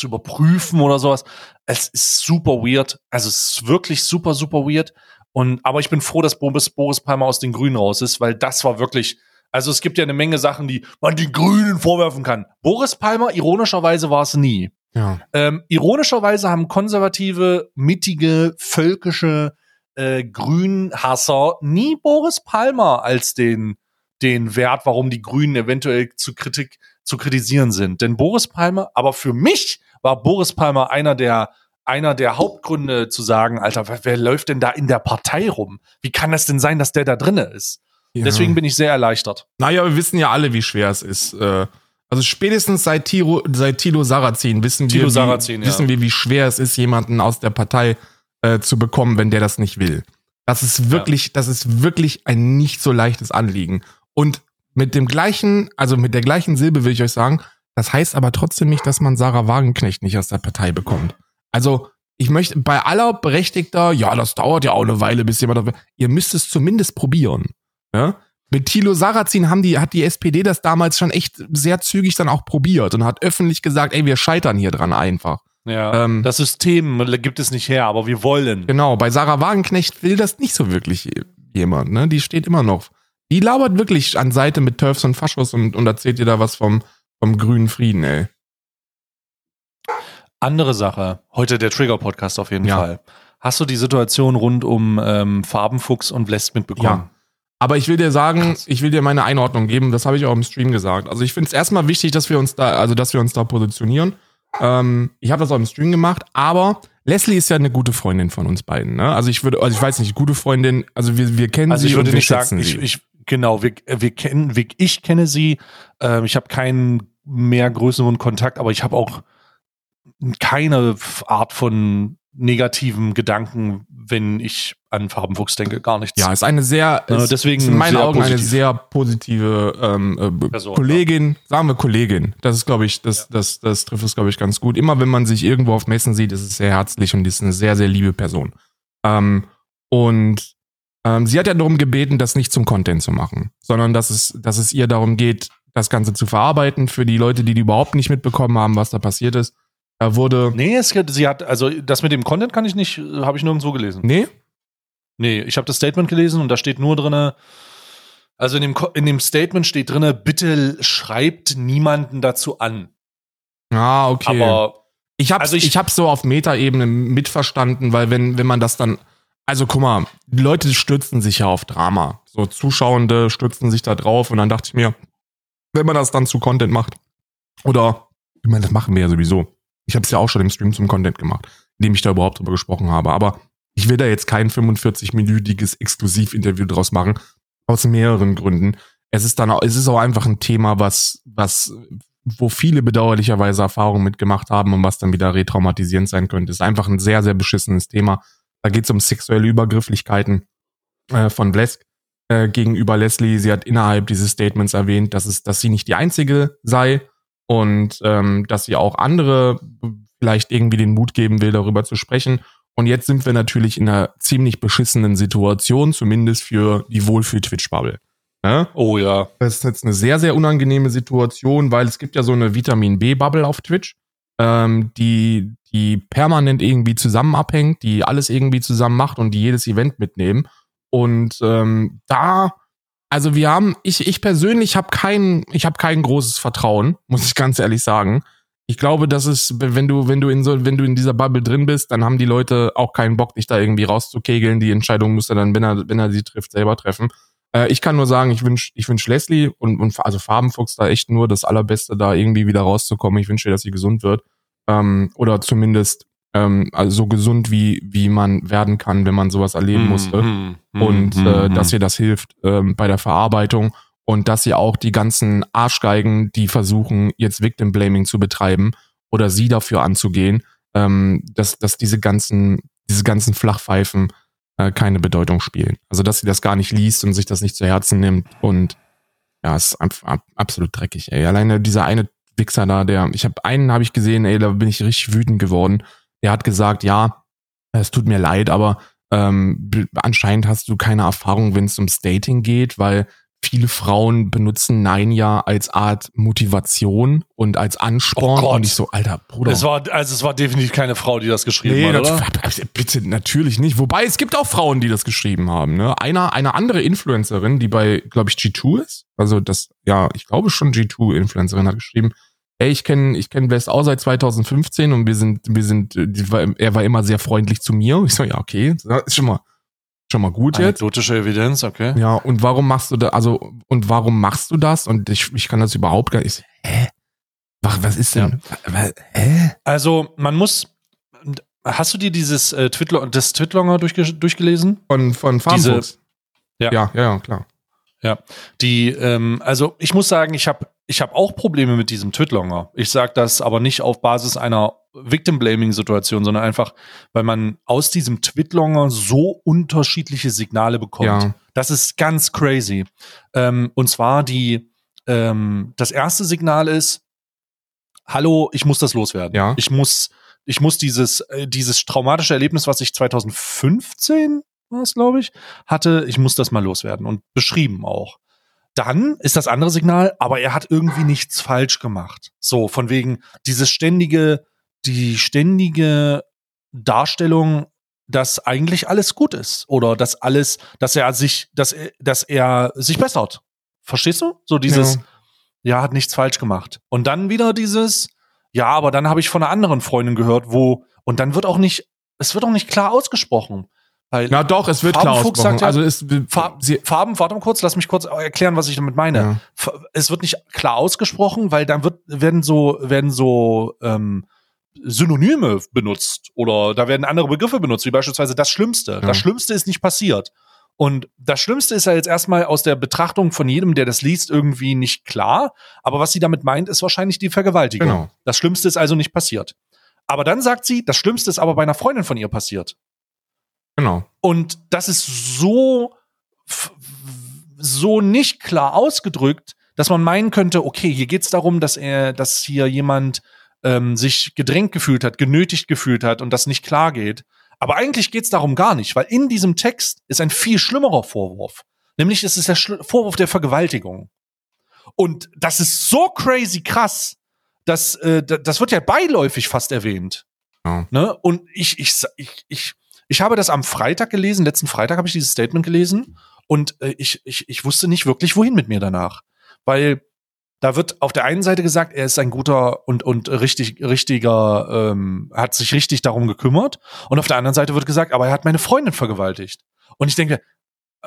zu überprüfen oder sowas. Es ist super weird. Also es ist wirklich super, super weird. Und, aber ich bin froh, dass Boris, Boris Palmer aus den Grünen raus ist, weil das war wirklich, also es gibt ja eine Menge Sachen, die man den Grünen vorwerfen kann. Boris Palmer, ironischerweise war es nie. Ja. Ähm, ironischerweise haben konservative, mittige, völkische äh, Grünhasser nie Boris Palmer als den, den Wert, warum die Grünen eventuell zu Kritik zu kritisieren sind. Denn Boris Palmer, aber für mich war Boris Palmer einer der einer der Hauptgründe zu sagen, Alter, wer, wer läuft denn da in der Partei rum? Wie kann das denn sein, dass der da drinne ist? Ja. Deswegen bin ich sehr erleichtert. Naja, wir wissen ja alle, wie schwer es ist. Äh, Also spätestens seit Tilo, seit Tilo Sarrazin wissen Thilo wir, wie, Sarrazin, ja. wissen wir, wie schwer es ist, jemanden aus der Partei äh, zu bekommen, wenn der das nicht will. Das ist wirklich, das ist wirklich ein nicht so leichtes Anliegen. Und mit dem gleichen, also mit der gleichen Silbe will ich euch sagen, das heißt aber trotzdem nicht, dass man Sarah Wagenknecht nicht aus der Partei bekommt. Also, ich möchte bei aller berechtigter, ja, das dauert ja auch eine Weile, bis jemand, ihr müsst es zumindest probieren. Ja? Mit Thilo Sarrazin haben die, hat die SPD das damals schon echt sehr zügig dann auch probiert und hat öffentlich gesagt, ey, wir scheitern hier dran einfach. Ja, Ähm, das System gibt es nicht her, aber wir wollen. Genau, bei Sarah Wagenknecht will das nicht so wirklich jemand, ne? Die steht immer noch. Die labert wirklich an Seite mit Turfs und Faschos und, und erzählt dir da was vom, vom grünen Frieden, ey. Andere Sache, heute der Trigger-Podcast auf jeden Ja. Fall. Hast du die Situation rund um ähm, Farbenfuchs und Blest mitbekommen? Ja. Aber ich will dir sagen, Krass. ich will dir meine Einordnung geben, das habe ich auch im Stream gesagt. Also ich finde es erstmal wichtig, dass wir uns da, also dass wir uns da positionieren. Ähm, ich habe das auch im Stream gemacht, aber Leslie ist ja eine gute Freundin von uns beiden. Ne? Also ich würde, also ich weiß nicht, gute Freundin, also wir, wir kennen Also sie ich würde und wir nicht schätzen sagen, sie. ich, ich, genau, wir, wir kennen, wir, ich kenne sie, ähm, ich habe keinen mehr größeren Kontakt, aber ich habe auch keine Art von negativen Gedanken, wenn ich an Farbenfuchs denke, gar nichts. Ja, ist eine sehr, Ja, ist, deswegen in meinen Augen eine positiv. sehr positive ähm, äh, Person, Kollegin, sagen wir Kollegin. Das ist, glaube ich, das, das, das trifft es, glaube ich, ganz gut. Immer wenn man sich irgendwo auf Messen sieht, ist es sehr herzlich und die ist eine sehr, sehr liebe Person. Ähm, und ähm, sie hat ja darum gebeten, das nicht zum Content zu machen, sondern dass es, dass es ihr darum geht, das Ganze zu verarbeiten für die Leute, die, die überhaupt nicht mitbekommen haben, was da passiert ist. Da wurde. Nee, es, sie hat, also das mit dem Content kann ich nicht, äh, habe ich nirgendwo gelesen. Nee? Nee, ich habe das Statement gelesen und da steht nur drinne, also in dem, in dem Statement steht drinne, bitte schreibt niemanden dazu an. Ah, okay. Aber Ich hab's, Also ich, ich- hab's so auf Metaebene mitverstanden, weil wenn, wenn man das dann, also guck mal, die Leute stürzen sich ja auf Drama. So Zuschauende stürzen sich da drauf und dann dachte ich mir, wenn man das dann zu Content macht, oder, ich meine, das machen wir ja sowieso. Ich habe es ja auch schon im Stream zum Content gemacht, indem ich da überhaupt drüber gesprochen habe. Aber ich will da jetzt kein 45-minütiges Exklusivinterview draus machen, aus mehreren Gründen. Es ist dann auch, es ist auch einfach ein Thema, was, was, wo viele bedauerlicherweise Erfahrungen mitgemacht haben und was dann wieder retraumatisierend sein könnte. Ist einfach ein sehr, sehr beschissenes Thema. Da geht es um sexuelle Übergrifflichkeiten äh, von Blesk äh, gegenüber Leslie. Sie hat innerhalb dieses Statements erwähnt, dass es, dass sie nicht die einzige sei und ähm, dass sie auch andere vielleicht irgendwie den Mut geben will, darüber zu sprechen. Und jetzt sind wir natürlich in einer ziemlich beschissenen Situation, zumindest für die Wohlfühl-Twitch-Bubble. Ne? oh ja, Das ist jetzt eine sehr, sehr unangenehme Situation, weil es gibt ja so eine Vitamin B-Bubble auf Twitch, ähm, die, die permanent irgendwie zusammen abhängt, die alles irgendwie zusammen macht und die jedes Event mitnehmen. Und ähm, da, also wir haben, ich, ich persönlich habe kein, ich habe kein großes Vertrauen, muss ich ganz ehrlich sagen. Ich glaube, dass es, wenn du, wenn du in so, wenn du in dieser Bubble drin bist, dann haben die Leute auch keinen Bock, dich da irgendwie rauszukegeln. Die Entscheidung muss er dann, wenn er, wenn er sie trifft, selber treffen. Äh, ich kann nur sagen, ich wünsch, ich wünsch Leslie und, und also Farbenfuchs da echt nur das Allerbeste, da irgendwie wieder rauszukommen. Ich wünsche dass sie gesund wird. Ähm, oder zumindest ähm, also so gesund wie, wie man werden kann, wenn man sowas erleben musste. Mhm, mhm, Und mhm, äh, dass ihr das hilft ähm, bei der Verarbeitung und dass ihr auch die ganzen Arschgeigen, die versuchen, jetzt Victim Blaming zu betreiben oder sie dafür anzugehen, ähm, dass, dass diese ganzen, diese ganzen Flachpfeifen äh, keine Bedeutung spielen. Also dass sie das gar nicht liest und sich das nicht zu Herzen nimmt und Ja, ist ab, ab, absolut dreckig, ey. Alleine dieser eine Wichser da, der, ich habe einen habe ich gesehen, ey, da bin ich richtig wütend geworden. Der hat gesagt, ja, es tut mir leid, aber ähm, anscheinend hast du keine Erfahrung, wenn es ums Dating geht, weil viele Frauen benutzen Nein ja als Art Motivation und als Ansporn. Oh und ich so, alter Bruder. Es war, also es war definitiv keine Frau, die das geschrieben Nee, hat, das, oder? bitte natürlich nicht. Wobei es gibt auch Frauen, die das geschrieben haben. Ne? Einer, eine andere Influencerin, die bei, glaube ich, G2 ist. Also das, ja, ich glaube schon G2-Influencerin hat geschrieben. Ey, ich kenne ich kenn West auch seit 2015 und wir sind, wir sind, äh, war, er war immer sehr freundlich zu mir. Ich so, ja, okay, das ist schon mal, schon mal gut jetzt. Anekdotische Evidenz, okay. Ja, und warum machst du da, also, und warum machst du das? Und ich, ich kann das überhaupt gar nicht. Ich so, Hä? Was, was ist denn? Was, hä? Also, man muss. Hast du dir dieses äh, Twitlo das Twitlonger durchge durchgelesen? Von, von Farmfuchs? Ja. ja, ja, ja, klar. Die, ähm, also ich muss sagen, ich habe ich hab auch Probleme mit diesem Twitlonger. Ich sage das aber nicht auf Basis einer Victim-Blaming-Situation, sondern einfach, weil man aus diesem Twitlonger so unterschiedliche Signale bekommt. Ja. Das ist ganz crazy. Ähm, und zwar die, ähm, das erste Signal ist, hallo, ich muss das loswerden. Ja. Ich muss, ich muss dieses, äh, dieses traumatische Erlebnis, was ich 2015 war es, glaube ich, hatte, ich muss das mal loswerden und beschrieben auch. Dann ist das andere Signal, aber er hat irgendwie nichts falsch gemacht. So, von wegen dieses ständige, die ständige Darstellung, dass eigentlich alles gut ist oder dass alles, dass er sich, dass er, dass er sich bessert. Verstehst du? So dieses, Ja. ja, hat nichts falsch gemacht. Und dann wieder dieses, ja, aber dann habe ich von einer anderen Freundin gehört, wo, und dann wird auch nicht, es wird auch nicht klar ausgesprochen. Weil Na doch, es wird klar Farbenfuchs ausgesprochen. sagt ja- also es, Fa sie, Farben, warte mal kurz, lass mich kurz erklären, was ich damit meine. Ja. Es wird nicht klar ausgesprochen, weil dann wird, werden so, werden so ähm, Synonyme benutzt oder da werden andere Begriffe benutzt, wie beispielsweise das Schlimmste. Ja. Das Schlimmste ist nicht passiert. Und das Schlimmste ist ja jetzt erstmal aus der Betrachtung von jedem, der das liest, irgendwie nicht klar. Aber was sie damit meint, ist wahrscheinlich die Vergewaltigung. Genau. Das Schlimmste ist also nicht passiert. Aber dann sagt sie, das Schlimmste ist aber bei einer Freundin von ihr passiert. Genau. Und das ist so, so nicht klar ausgedrückt, dass man meinen könnte, okay, hier geht es darum, dass er, dass hier jemand ähm, sich gedrängt gefühlt hat, genötigt gefühlt hat und das nicht klar geht. Aber eigentlich geht es darum gar nicht, weil in diesem Text ist ein viel schlimmerer Vorwurf. Nämlich es ist der Schli- Vorwurf der Vergewaltigung. Und das ist so crazy krass, dass äh, da- das wird ja beiläufig fast erwähnt. Ja. Ne? Und ich, ich, ich, ich, ich habe das am Freitag gelesen, letzten Freitag habe ich dieses Statement gelesen und äh, ich, ich, ich wusste nicht wirklich, wohin mit mir danach. Weil da wird auf der einen Seite gesagt, er ist ein guter und, und richtig, richtiger, ähm, hat sich richtig darum gekümmert. Und auf der anderen Seite wird gesagt, aber er hat meine Freundin vergewaltigt. Und ich denke,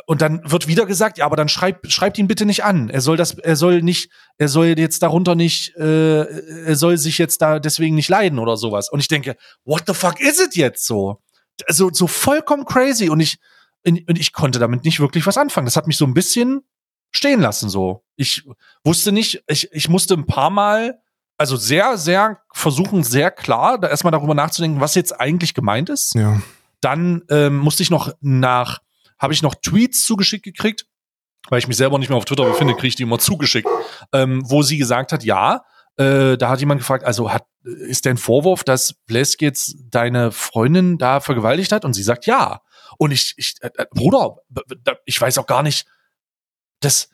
und dann wird wieder gesagt, ja, aber dann schreibt schreibt ihn bitte nicht an. Er soll das, er soll nicht, er soll jetzt darunter nicht, äh, er soll sich jetzt da deswegen nicht leiden oder sowas. Und ich denke, what the fuck is it jetzt so? Also so vollkommen crazy. Und ich, und ich konnte damit nicht wirklich was anfangen. Das hat mich so ein bisschen stehen lassen. So, ich wusste nicht, ich, ich musste ein paar Mal, also sehr, sehr versuchen, sehr klar, da erstmal darüber nachzudenken, was jetzt eigentlich gemeint ist Ja. dann ähm, musste ich noch nach, habe ich noch Tweets zugeschickt gekriegt, weil ich mich selber nicht mehr auf Twitter befinde, kriege ich die immer zugeschickt, ähm, wo sie gesagt hat, ja, äh, da hat jemand gefragt, also hat, ist der ein Vorwurf, dass Blesk jetzt deine Freundin da vergewaltigt hat? Und sie sagt, ja. Und ich, ich äh, äh, Bruder, ich weiß auch gar nicht, das,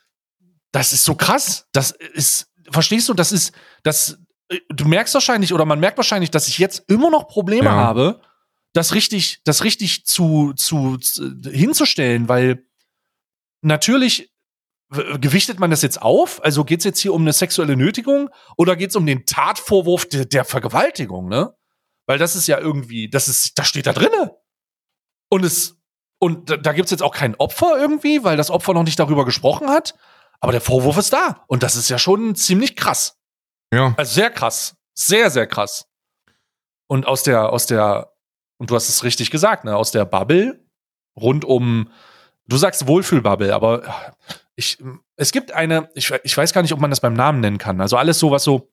das ist so krass. Das ist, verstehst du, das ist, das, äh, du merkst wahrscheinlich, oder man merkt wahrscheinlich, dass ich jetzt immer noch Probleme Ja. habe, das richtig, das richtig zu, zu, zu hinzustellen, weil natürlich gewichtet man das jetzt auf? Also geht es jetzt hier um eine sexuelle Nötigung oder geht es um den Tatvorwurf der, der Vergewaltigung, ne? Weil das ist ja irgendwie, das ist, das steht da drinne. Und es, und da, da gibt es jetzt auch kein Opfer irgendwie, weil das Opfer noch nicht darüber gesprochen hat. Aber der Vorwurf ist da. Und das ist ja schon ziemlich krass. Ja. Also sehr krass. Sehr, sehr krass. Und aus der, aus der, und du hast es richtig gesagt, ne, aus der Bubble rund um, du sagst Wohlfühlbubble, aber ich, es gibt eine, ich, ich weiß gar nicht, ob man das beim Namen nennen kann. Also alles so, was so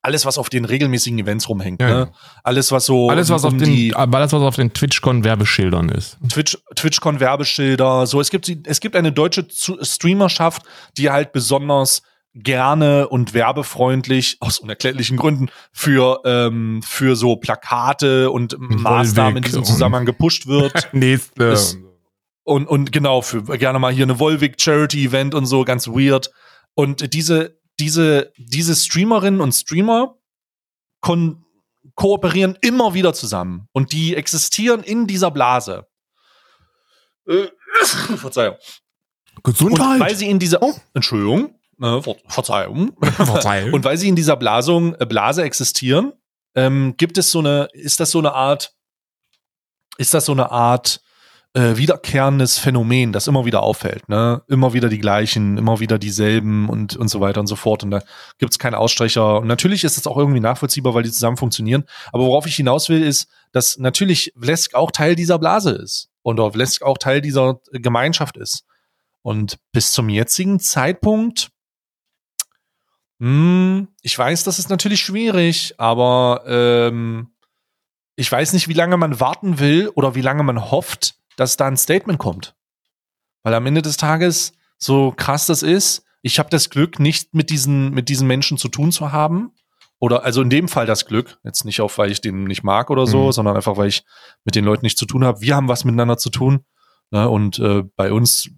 alles, was auf den regelmäßigen Events rumhängt. Ja, ne? Alles, was so Alles, was um auf den, die alles, was auf den TwitchCon-Werbeschildern ist. Twitch, TwitchCon Werbeschilder, so. Es gibt, es gibt eine deutsche Streamerschaft, die halt besonders gerne und werbefreundlich aus unerklärlichen Gründen für ähm, für so Plakate und Maßnahmen in diesem Zusammenhang gepusht wird Nächste. Ist- und und genau für gerne mal hier eine Volvic Charity Event und so ganz weird und diese diese diese Streamerinnen und Streamer kon kooperieren immer wieder zusammen und die existieren in dieser Blase. Äh, Verzeihung. Und Gesundheit. weil sie in dieser Oh. Entschuldigung, äh, Ver Verzeihung. Verzeihung. Und weil sie in dieser Blasung, äh, Blase existieren, ähm, gibt es so eine, ist das so eine Art, ist das so eine Art äh, wiederkehrendes Phänomen, das immer wieder auffällt, ne? Immer wieder die gleichen, immer wieder dieselben und, und so weiter und so fort. Und da gibt es keinen Ausstrecher. Und natürlich ist es auch irgendwie nachvollziehbar, weil die zusammen funktionieren. Aber worauf ich hinaus will, ist, dass natürlich Vlesk auch Teil dieser Blase ist. Und Vlesk auch Teil dieser Gemeinschaft ist. Und bis zum jetzigen Zeitpunkt, hm, ich weiß, das ist natürlich schwierig, aber ähm, ich weiß nicht, wie lange man warten will oder wie lange man hofft, dass da ein Statement kommt. Weil am Ende des Tages, so krass das ist, ich habe das Glück, nicht mit diesen, mit diesen Menschen zu tun zu haben. Oder also in dem Fall das Glück, jetzt nicht auf, weil ich den nicht mag oder so, Mhm. sondern einfach, weil ich mit den Leuten nichts zu tun habe. Wir haben was miteinander zu tun. Ne? Und äh, bei uns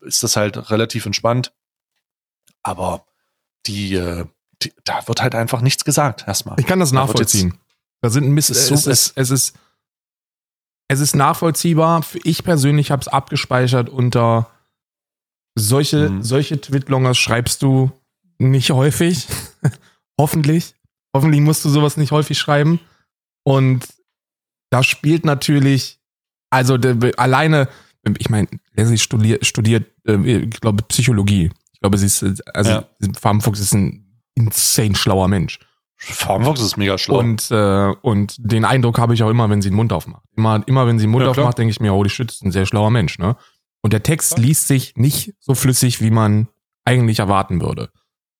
ist das halt relativ entspannt. Aber die, äh, die, da wird halt einfach nichts gesagt, erstmal. Ich kann das Da wird jetzt- nachvollziehen. Da sind ein bisschen, Es es, ist so- ist, es ist, es ist nachvollziehbar. Für- Ich persönlich habe es abgespeichert unter solche, Mhm. solche Twitlongers schreibst du nicht häufig. Hoffentlich. Hoffentlich musst du sowas nicht häufig schreiben. Und da spielt natürlich, also der, alleine, ich meine, Leslie studiert, studiert äh, ich glaube, Psychologie. Ich glaube, sie ist, also Ja. Farbenfuchs ist ein insane schlauer Mensch. Farmfox ist mega schlau. Und, äh, und den Eindruck habe ich auch immer, wenn sie den Mund aufmacht. Immer, immer wenn sie den Mund Ja, aufmacht, denke ich mir, holy shit, ist ein sehr schlauer Mensch, ne? Und der Text liest sich nicht so flüssig, wie man eigentlich erwarten würde.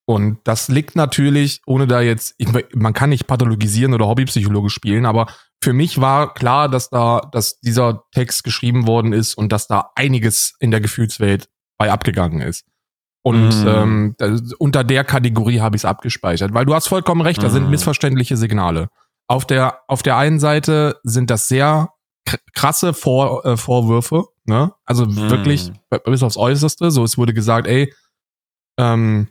Und das liegt natürlich, ohne da jetzt, ich, man kann nicht pathologisieren oder Hobbypsychologe spielen, aber für mich war klar, dass da, dass dieser Text geschrieben worden ist und dass da einiges in der Gefühlswelt bei abgegangen ist. Und Mhm. ähm, da, unter der Kategorie habe ich es abgespeichert, weil du hast vollkommen recht, da sind Mhm. missverständliche Signale. Auf der, auf der einen Seite sind das sehr kr- krasse Vor, äh, Vorwürfe, ne? Also Mhm. wirklich bis aufs Äußerste. So, es wurde gesagt, ey, ähm,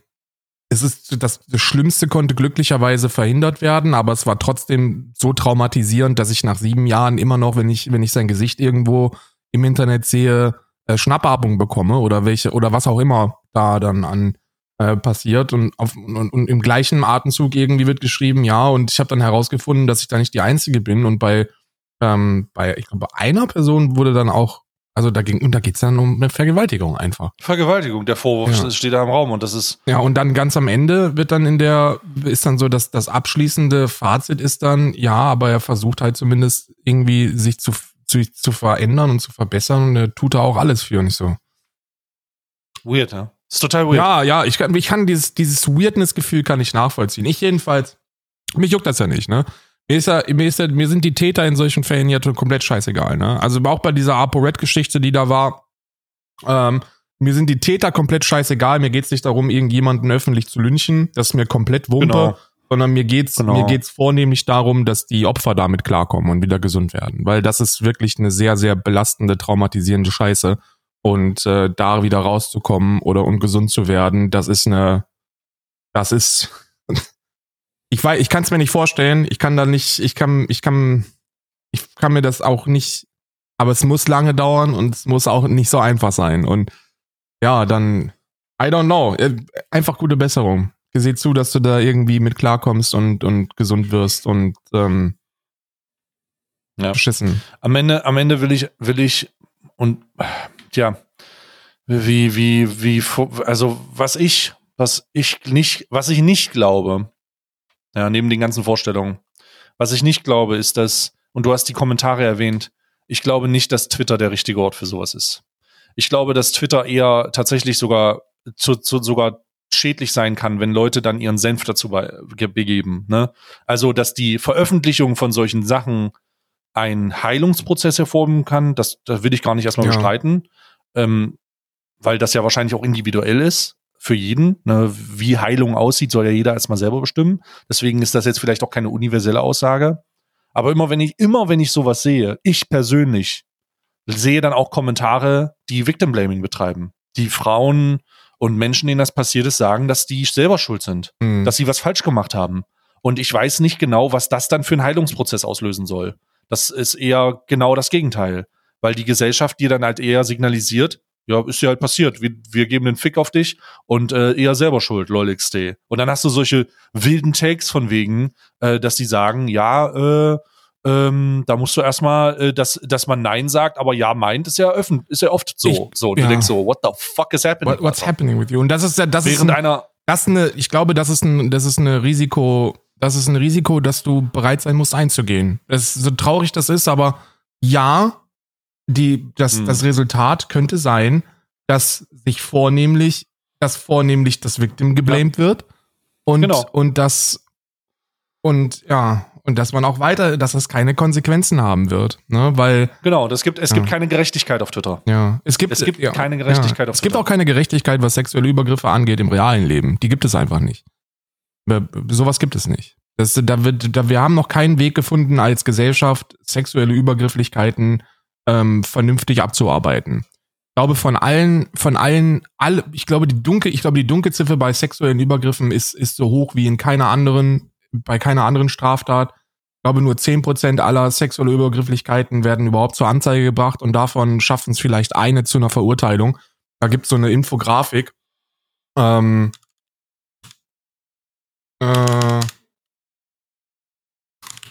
es ist das, das Schlimmste konnte glücklicherweise verhindert werden, aber es war trotzdem so traumatisierend, dass ich nach sieben Jahren immer noch, wenn ich, wenn ich sein Gesicht irgendwo im Internet sehe, äh, Schnappatmung bekomme oder welche oder was auch immer da dann an äh, passiert und, auf, und, und im gleichen Atemzug irgendwie wird geschrieben, ja, und ich habe dann herausgefunden, dass ich da nicht die Einzige bin und bei ähm, bei ich glaube bei einer Person wurde dann auch also da ging und da geht's dann um eine Vergewaltigung einfach. Vergewaltigung, der Vorwurf Ja. steht da im Raum und das ist Ja, und dann ganz am Ende wird dann in der, ist dann so, dass das abschließende Fazit ist dann, ja, aber er versucht halt zumindest irgendwie sich zu, zu, zu verändern und zu verbessern und er tut da auch alles für und ich so. weird, ja. Ist total weird. Ja, ja, ich kann, ich kann dieses, dieses Weirdness-Gefühl kann ich nachvollziehen. Ich jedenfalls, mich juckt das ja nicht, ne? Mir ist ja, mir ist ja, mir sind die Täter in solchen Fällen ja komplett scheißegal, ne? Also auch bei dieser ApoRed-Geschichte, die da war, ähm, mir sind die Täter komplett scheißegal. Mir geht's nicht darum, irgendjemanden öffentlich zu lynchen. Das ist mir komplett Wumpe. Genau. Sondern mir geht's, Genau. mir geht's vornehmlich darum, dass die Opfer damit klarkommen und wieder gesund werden. Weil das ist wirklich eine sehr, sehr belastende, traumatisierende Scheiße. Und äh, da wieder rauszukommen oder und gesund zu werden, das ist eine, das ist, ich weiß, ich kann es mir nicht vorstellen. Ich kann da nicht, ich kann, ich kann, ich kann mir das auch nicht, aber es muss lange dauern und es muss auch nicht so einfach sein. Und ja, dann, I don't know, Äh, einfach gute Besserung. Sieh zu, dass du da irgendwie mit klarkommst und, und gesund wirst und ähm, Ja. beschissen. Am Ende, am Ende will ich, will ich und ja, wie, wie, wie, also was ich, was ich nicht, was ich nicht glaube, ja, neben den ganzen Vorstellungen, was ich nicht glaube, ist, dass, und du hast die Kommentare erwähnt, ich glaube nicht, dass Twitter der richtige Ort für sowas ist. Ich glaube, dass Twitter eher tatsächlich sogar zu, zu sogar schädlich sein kann, wenn Leute dann ihren Senf dazu begeben. Ne? Also, dass die Veröffentlichung von solchen Sachen einen Heilungsprozess hervorrufen kann, das, das will ich gar nicht erstmal Ja. bestreiten, ähm, weil das ja wahrscheinlich auch individuell ist für jeden. Ne? Wie Heilung aussieht, soll ja jeder erstmal selber bestimmen. Deswegen ist das jetzt vielleicht auch keine universelle Aussage. Aber immer wenn ich, immer wenn ich sowas sehe, ich persönlich sehe dann auch Kommentare, die Victim Blaming betreiben. Die Frauen und Menschen, denen das passiert ist, sagen, dass die selber schuld sind, Hm. dass sie was falsch gemacht haben. Und ich weiß nicht genau, was das dann für einen Heilungsprozess auslösen soll. Das ist eher genau das Gegenteil. Weil die Gesellschaft dir dann halt eher signalisiert, ja, ist ja halt passiert. Wir, wir geben den Fick auf dich und äh, eher selber schuld, lolXD. Und dann hast du solche wilden Takes von wegen, äh, dass die sagen, ja, äh, ähm, da musst du erstmal, äh, dass, dass man Nein sagt, aber Ja meint, ist ja öffentlich, ist ja oft so. Ich- so, und du ja. denkst so, what the fuck is happening? What, what's happening with you? Und das ist ja, das ist Während ein, einer, das ist eine, ich glaube, das ist ein, das ist eine Risiko, das ist ein Risiko, dass du bereit sein musst einzugehen. Das so traurig das ist, aber ja, die, das, Hm. das Resultat könnte sein, dass sich vornehmlich, dass vornehmlich das Victim geblamed wird und, Genau. und das, und ja, und dass man auch weiter, dass das keine Konsequenzen haben wird, ne, weil, genau, das gibt, es Ja. gibt keine Gerechtigkeit auf Twitter. ja, es gibt, Es gibt ja, keine Gerechtigkeit ja. auf Es gibt Twitter. auch keine Gerechtigkeit, was sexuelle Übergriffe angeht im realen Leben. Die gibt es einfach nicht. Sowas gibt es nicht. Das, da wird, da, wir haben noch keinen Weg gefunden, als Gesellschaft sexuelle Übergrifflichkeiten ähm, vernünftig abzuarbeiten. Ich glaube, von allen, von allen, alle, ich glaube, die Dunkel, ich glaube, die Dunkelziffer bei sexuellen Übergriffen ist, ist so hoch wie in keiner anderen, bei keiner anderen Straftat. Ich glaube, nur 10% aller sexuelle Übergrifflichkeiten werden überhaupt zur Anzeige gebracht und davon schaffen es vielleicht eine zu einer Verurteilung. Da gibt's so eine Infografik. Ähm, äh,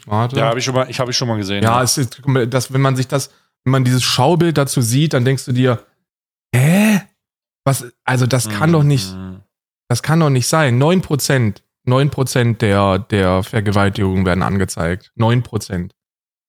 warte. Ja, habe ich schon mal, ich habe ich schon mal gesehen. Ja, es ist, das, wenn man sich das, wenn man dieses Schaubild dazu sieht, dann denkst du dir, hä? Was, also das kann doch nicht, Mhm. das kann doch nicht sein. 9%, 9% der, der Vergewaltigungen werden angezeigt. 9%.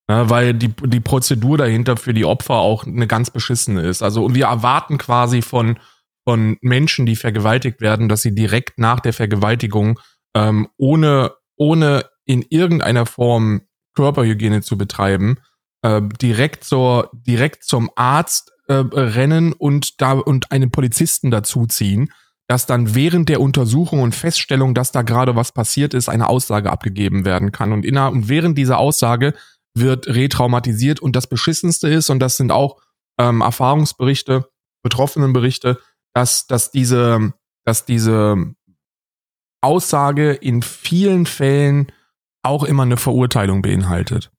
Ja, weil die, die Prozedur dahinter für die Opfer auch eine ganz beschissene ist. Also und wir erwarten quasi von, von Menschen, die vergewaltigt werden, dass sie direkt nach der Vergewaltigung ähm, ohne, ohne in irgendeiner Form Körperhygiene zu betreiben, äh, direkt zur, direkt zum Arzt äh, rennen und da und einen Polizisten dazuziehen, dass dann während der Untersuchung und Feststellung, dass da gerade was passiert ist, eine Aussage abgegeben werden kann. Und, inner, und während dieser Aussage wird retraumatisiert und das Beschissenste ist, und das sind auch ähm, Erfahrungsberichte, Betroffenenberichte, dass, dass diese, dass diese Aussage in vielen Fällen auch immer eine Verurteilung beinhaltet.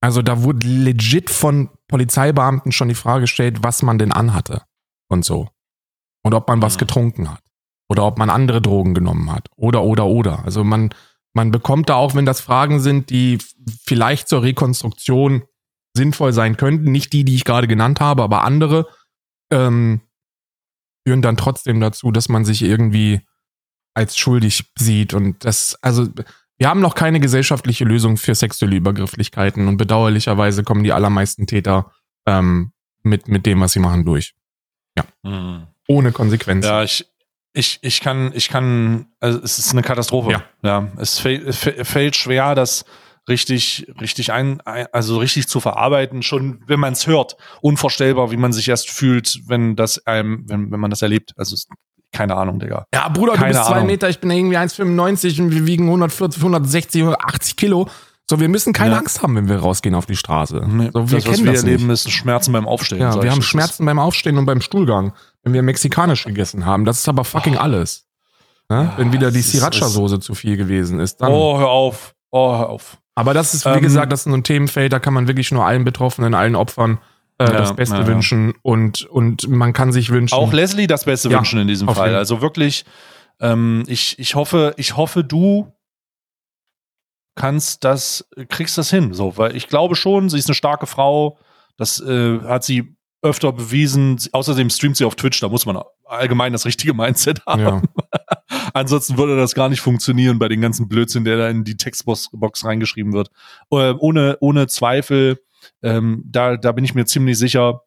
Also da wurde legit von Polizeibeamten schon die Frage gestellt, was man denn anhatte und so. Und ob man was getrunken hat. Oder ob man andere Drogen genommen hat. Oder, oder, oder. Also man, man bekommt da auch, wenn das Fragen sind, die vielleicht zur Rekonstruktion sinnvoll sein könnten, nicht die, die ich gerade genannt habe, aber andere, ähm, führen dann trotzdem dazu, dass man sich irgendwie als schuldig sieht. Und das, also, wir haben noch keine gesellschaftliche Lösung für sexuelle Übergrifflichkeiten und bedauerlicherweise kommen die allermeisten Täter ähm, mit, mit dem, was sie machen, durch. Mhm. Ohne Konsequenzen. Ja, ich, ich, ich kann, ich kann, also es ist eine Katastrophe. Ja. ja es fällt, es fällt schwer, das richtig, richtig ein, also richtig zu verarbeiten, schon wenn man es hört, unvorstellbar, wie man sich erst fühlt, wenn das einem, wenn, wenn man das erlebt. Also keine Ahnung, Digga. Ja, Bruder, du Keine bist zwei Ahnung. Meter, ich bin irgendwie 1,95 und wir wiegen 140, 160, 180 Kilo. So, wir müssen keine Ja. Angst haben, wenn wir rausgehen auf die Straße. Nee, so, wir das, was kennen wir das erleben, nicht. ist Schmerzen beim Aufstehen. Ja, wir haben Schmerzen beim Aufstehen und beim Stuhlgang, wenn wir mexikanisch gegessen haben. Das ist aber fucking alles. Ne? Ja, wenn wieder die Sriracha-Soße zu viel gewesen ist, dann. Oh, hör auf. Oh, hör auf. Aber das ist, wie Ähm, gesagt, das ist so ein Themenfeld, da kann man wirklich nur allen Betroffenen, allen Opfern äh, Ja, das Beste ja, wünschen und, und man kann sich wünschen. Auch Leslie das Beste wünschen in diesem Fall. Also wirklich, ähm, ich, ich hoffe, ich hoffe, du kannst das, kriegst das hin. So, weil ich glaube schon, sie ist eine starke Frau. Das äh, hat sie öfter bewiesen. Außerdem streamt sie auf Twitch, da muss man allgemein das richtige Mindset haben. ja. Ansonsten würde das gar nicht funktionieren bei den ganzen Blödsinn, der da in die Textbox Box reingeschrieben wird. Äh, ohne, ohne Zweifel, ähm, da, da bin ich mir ziemlich sicher.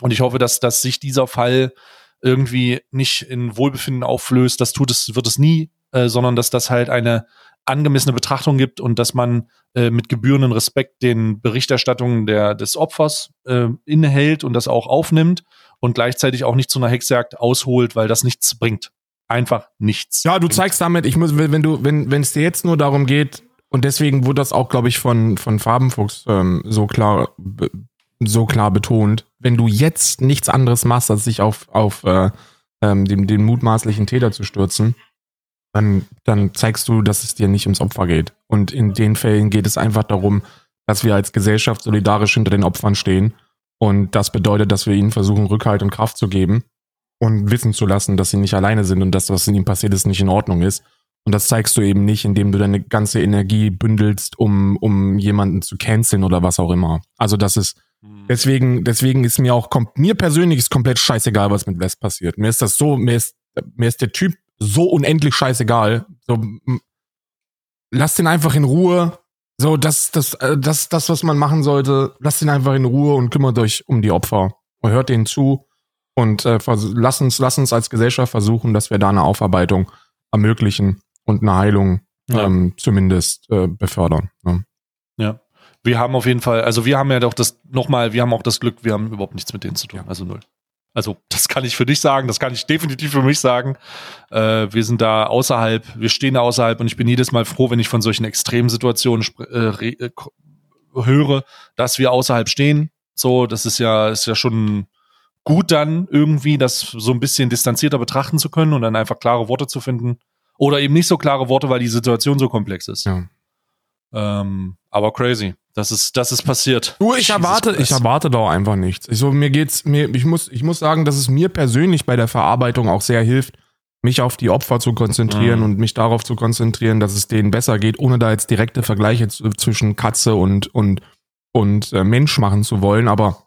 Und ich hoffe, dass, dass sich dieser Fall irgendwie nicht in Wohlbefinden auflöst, das tut es, wird es nie, äh, sondern dass das halt eine angemessene Betrachtung gibt und dass man äh, mit gebührenden Respekt den Berichterstattungen der, des Opfers äh, innehält und das auch aufnimmt und gleichzeitig auch nicht zu einer Hexjagd ausholt, weil das nichts bringt. Einfach nichts. Ja, du bringt. zeigst damit, ich muss, wenn du, wenn, wenn es dir jetzt nur darum geht, und deswegen wurde das auch, glaube ich, von, von Farbenfuchs ähm, so klar, so klar betont, wenn du jetzt nichts anderes machst, als sich auf, auf äh, ähm, den, den mutmaßlichen Täter zu stürzen, dann, dann zeigst du, dass es dir nicht ums Opfer geht. Und in den Fällen geht es einfach darum, dass wir als Gesellschaft solidarisch hinter den Opfern stehen. Und das bedeutet, dass wir ihnen versuchen, Rückhalt und Kraft zu geben und wissen zu lassen, dass sie nicht alleine sind und dass was in ihnen passiert ist, nicht in Ordnung ist. Und das zeigst du eben nicht, indem du deine ganze Energie bündelst, um, um jemanden zu canceln oder was auch immer. Also das ist, deswegen, deswegen ist mir auch, mir persönlich ist komplett scheißegal, was mit West passiert. Mir ist das so, mir ist, mir ist der Typ so unendlich scheißegal. So, lass den einfach in Ruhe. So, das, das, äh, das, das, was man machen sollte, lasst ihn einfach in Ruhe und kümmert euch um die Opfer. Und hört denen zu und äh, lass uns, lass uns als Gesellschaft versuchen, dass wir da eine Aufarbeitung ermöglichen und eine Heilung Ja. ähm, zumindest äh, befördern. Ne? Ja. Wir haben auf jeden Fall, also wir haben ja doch das, nochmal, wir haben auch das Glück, wir haben überhaupt nichts mit denen zu tun. Ja. Also null. Also das kann ich für dich sagen, das kann ich definitiv für mich sagen. Äh, wir sind da außerhalb, wir stehen da außerhalb und ich bin jedes Mal froh, wenn ich von solchen extremen Situationen äh, äh, höre, dass wir außerhalb stehen. So, das ist ja, ist ja schon gut dann irgendwie, das so ein bisschen distanzierter betrachten zu können und dann einfach klare Worte zu finden. Oder eben nicht so klare Worte, weil die Situation so komplex ist. Ja. Ähm, aber crazy. Das ist, das ist passiert. Du, ich Jesus erwarte, ich Christ. erwarte da auch einfach nichts. Ich, so, mir geht's, mir, ich muss, ich muss sagen, dass es mir persönlich bei der Verarbeitung auch sehr hilft, mich auf die Opfer zu konzentrieren Mhm. und mich darauf zu konzentrieren, dass es denen besser geht, ohne da jetzt direkte Vergleiche zwischen Katze und, und, und äh, Mensch machen zu wollen. Aber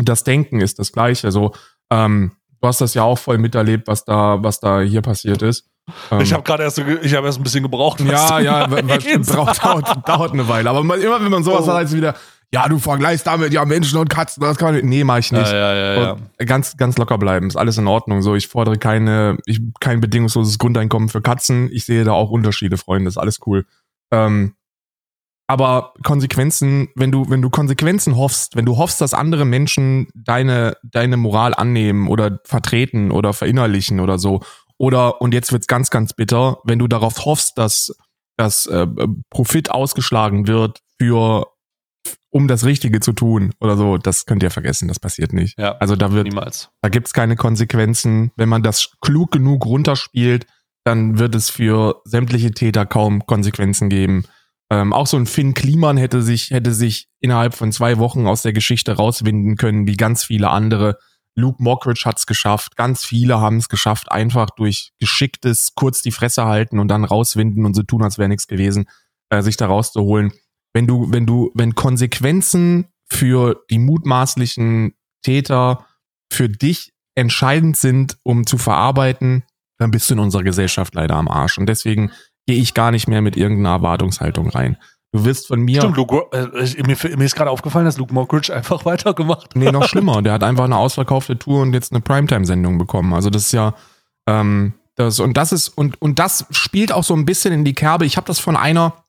das Denken ist das gleiche. Also, ähm, du hast das ja auch voll miterlebt, was da, was da hier passiert ist. Ähm, Ich habe gerade erst, ich habe erst ein bisschen gebraucht. ja, ja, braucht, dauert, dauert eine Weile. Aber man, immer wenn man sowas Oh. hat, ist wieder, ja, du vergleichst damit, ja, Menschen und Katzen, das kann man, nee, mach ich nicht. Ja, ja, ja, Ganz, ganz locker bleiben, ist alles in Ordnung. So, ich fordere keine, ich, kein bedingungsloses Grundeinkommen für Katzen. Ich sehe da auch Unterschiede, Freunde, ist alles cool. Ähm, aber Konsequenzen, wenn du, wenn du Konsequenzen hoffst, wenn du hoffst, dass andere Menschen deine, deine Moral annehmen oder vertreten oder verinnerlichen oder so, oder, und jetzt wird's ganz, ganz bitter, wenn du darauf hoffst, dass, dass äh, Profit ausgeschlagen wird für, um das Richtige zu tun oder so, das könnt ihr vergessen, das passiert nicht. Ja, Also da wird, niemals. da gibt's keine Konsequenzen. Wenn man das klug genug runterspielt, dann wird es für sämtliche Täter kaum Konsequenzen geben. Ähm, auch so ein Finn Kliman hätte sich, hätte sich innerhalb von zwei Wochen aus der Geschichte rauswinden können, wie ganz viele andere. Luke Mockridge hat's geschafft. Ganz viele haben es geschafft, einfach durch geschicktes kurz die Fresse halten und dann rauswinden und so tun, als wäre nichts gewesen, äh, sich da rauszuholen. Wenn du, wenn du, wenn Konsequenzen für die mutmaßlichen Täter für dich entscheidend sind, um zu verarbeiten, dann bist du in unserer Gesellschaft leider am Arsch. Und deswegen gehe ich gar nicht mehr mit irgendeiner Erwartungshaltung rein. Du wirst von mir. Stimmt, Luke, äh, mir, mir ist gerade aufgefallen, dass Luke Mockridge einfach weitergemacht Nee, noch schlimmer. Der hat einfach eine ausverkaufte Tour und jetzt eine Primetime-Sendung bekommen. Also das ist ja, ähm, das, und das ist, und, und das spielt auch so ein bisschen in die Kerbe. Ich habe das von einer,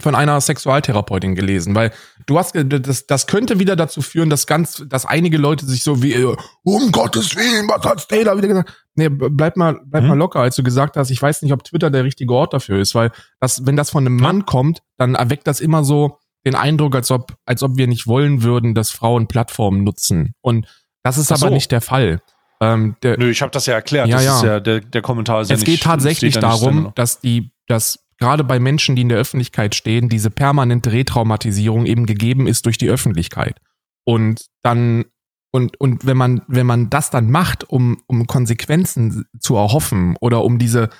von einer Sexualtherapeutin gelesen, weil du hast, ge- das, das könnte wieder dazu führen, dass ganz, dass einige Leute sich so wie, äh, um Gottes Willen, was hat's der da wieder gesagt? Nee, bleib mal, bleib Mhm. mal locker, als du gesagt hast, ich weiß nicht, ob Twitter der richtige Ort dafür ist, weil das, wenn das von einem Mann kommt, dann erweckt das immer so den Eindruck, als ob, als ob wir nicht wollen würden, dass Frauen Plattformen nutzen. Und das ist Ach aber so. nicht der Fall. Ähm, der, Nö, ich habe das ja erklärt. Ja, das ja. ist ja der, der Kommentar ist ja es nicht, geht tatsächlich ja darum, dass die, dass gerade bei Menschen, die in der Öffentlichkeit stehen, diese permanente Retraumatisierung eben gegeben ist durch die Öffentlichkeit. Und dann, und, und wenn man, wenn man das dann macht, um, um Konsequenzen zu erhoffen oder um diese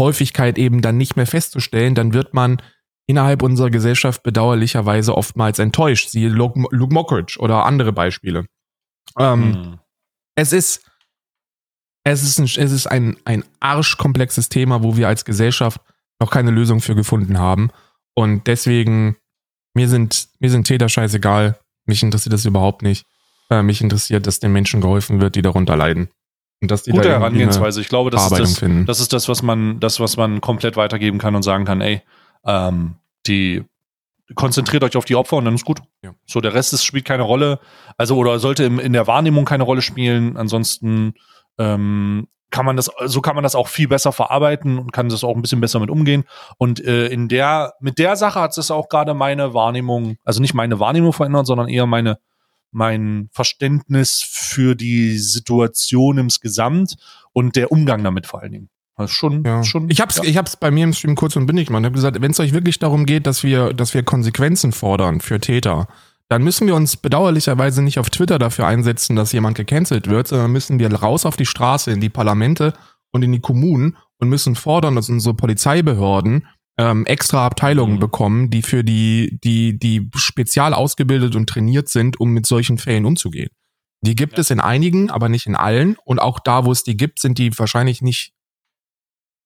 Häufigkeit eben dann nicht mehr festzustellen, dann wird man innerhalb unserer Gesellschaft bedauerlicherweise oftmals enttäuscht. Siehe Luke, Luke Mockridge oder andere Beispiele. Ähm, Hm. es ist, es ist ein, es ist ein, ein arschkomplexes Thema, wo wir als Gesellschaft noch keine Lösung für gefunden haben. Und deswegen, mir sind, mir sind Täter scheißegal. Mich interessiert das überhaupt nicht. Äh, mich interessiert, dass den Menschen geholfen wird, die darunter leiden. Und dass die Gute da Herangehensweise. Ich glaube, das ist das, finden. das ist das, was man, das, was man komplett weitergeben kann und sagen kann, ey, ähm, die konzentriert euch auf die Opfer und dann ist gut. Ja. So, der Rest ist, spielt keine Rolle. Also, oder sollte im, in der Wahrnehmung keine Rolle spielen. Ansonsten ähm, kann man das, so kann man das auch viel besser verarbeiten und kann das auch ein bisschen besser mit umgehen. Und äh, in der, mit der Sache hat es auch gerade meine Wahrnehmung, also nicht meine Wahrnehmung verändert, sondern eher meine, mein Verständnis für die Situation insgesamt und der Umgang damit vor allen Dingen. Ist schon, Ja. schon. Ich hab's, ja. ich hab's bei mir im Stream kurz und bündig gemacht. Ich habe gesagt, wenn es euch wirklich darum geht, dass wir, dass wir Konsequenzen fordern für Täter, dann müssen wir uns bedauerlicherweise nicht auf Twitter dafür einsetzen, dass jemand gecancelt wird, sondern müssen wir raus auf die Straße, in die Parlamente und in die Kommunen und müssen fordern, dass unsere Polizeibehörden ähm, extra Abteilungen Mhm. bekommen, die für die, die, die spezial ausgebildet und trainiert sind, um mit solchen Fällen umzugehen. Die gibt Ja. es in einigen, aber nicht in allen. Und auch da, wo es die gibt, sind die wahrscheinlich nicht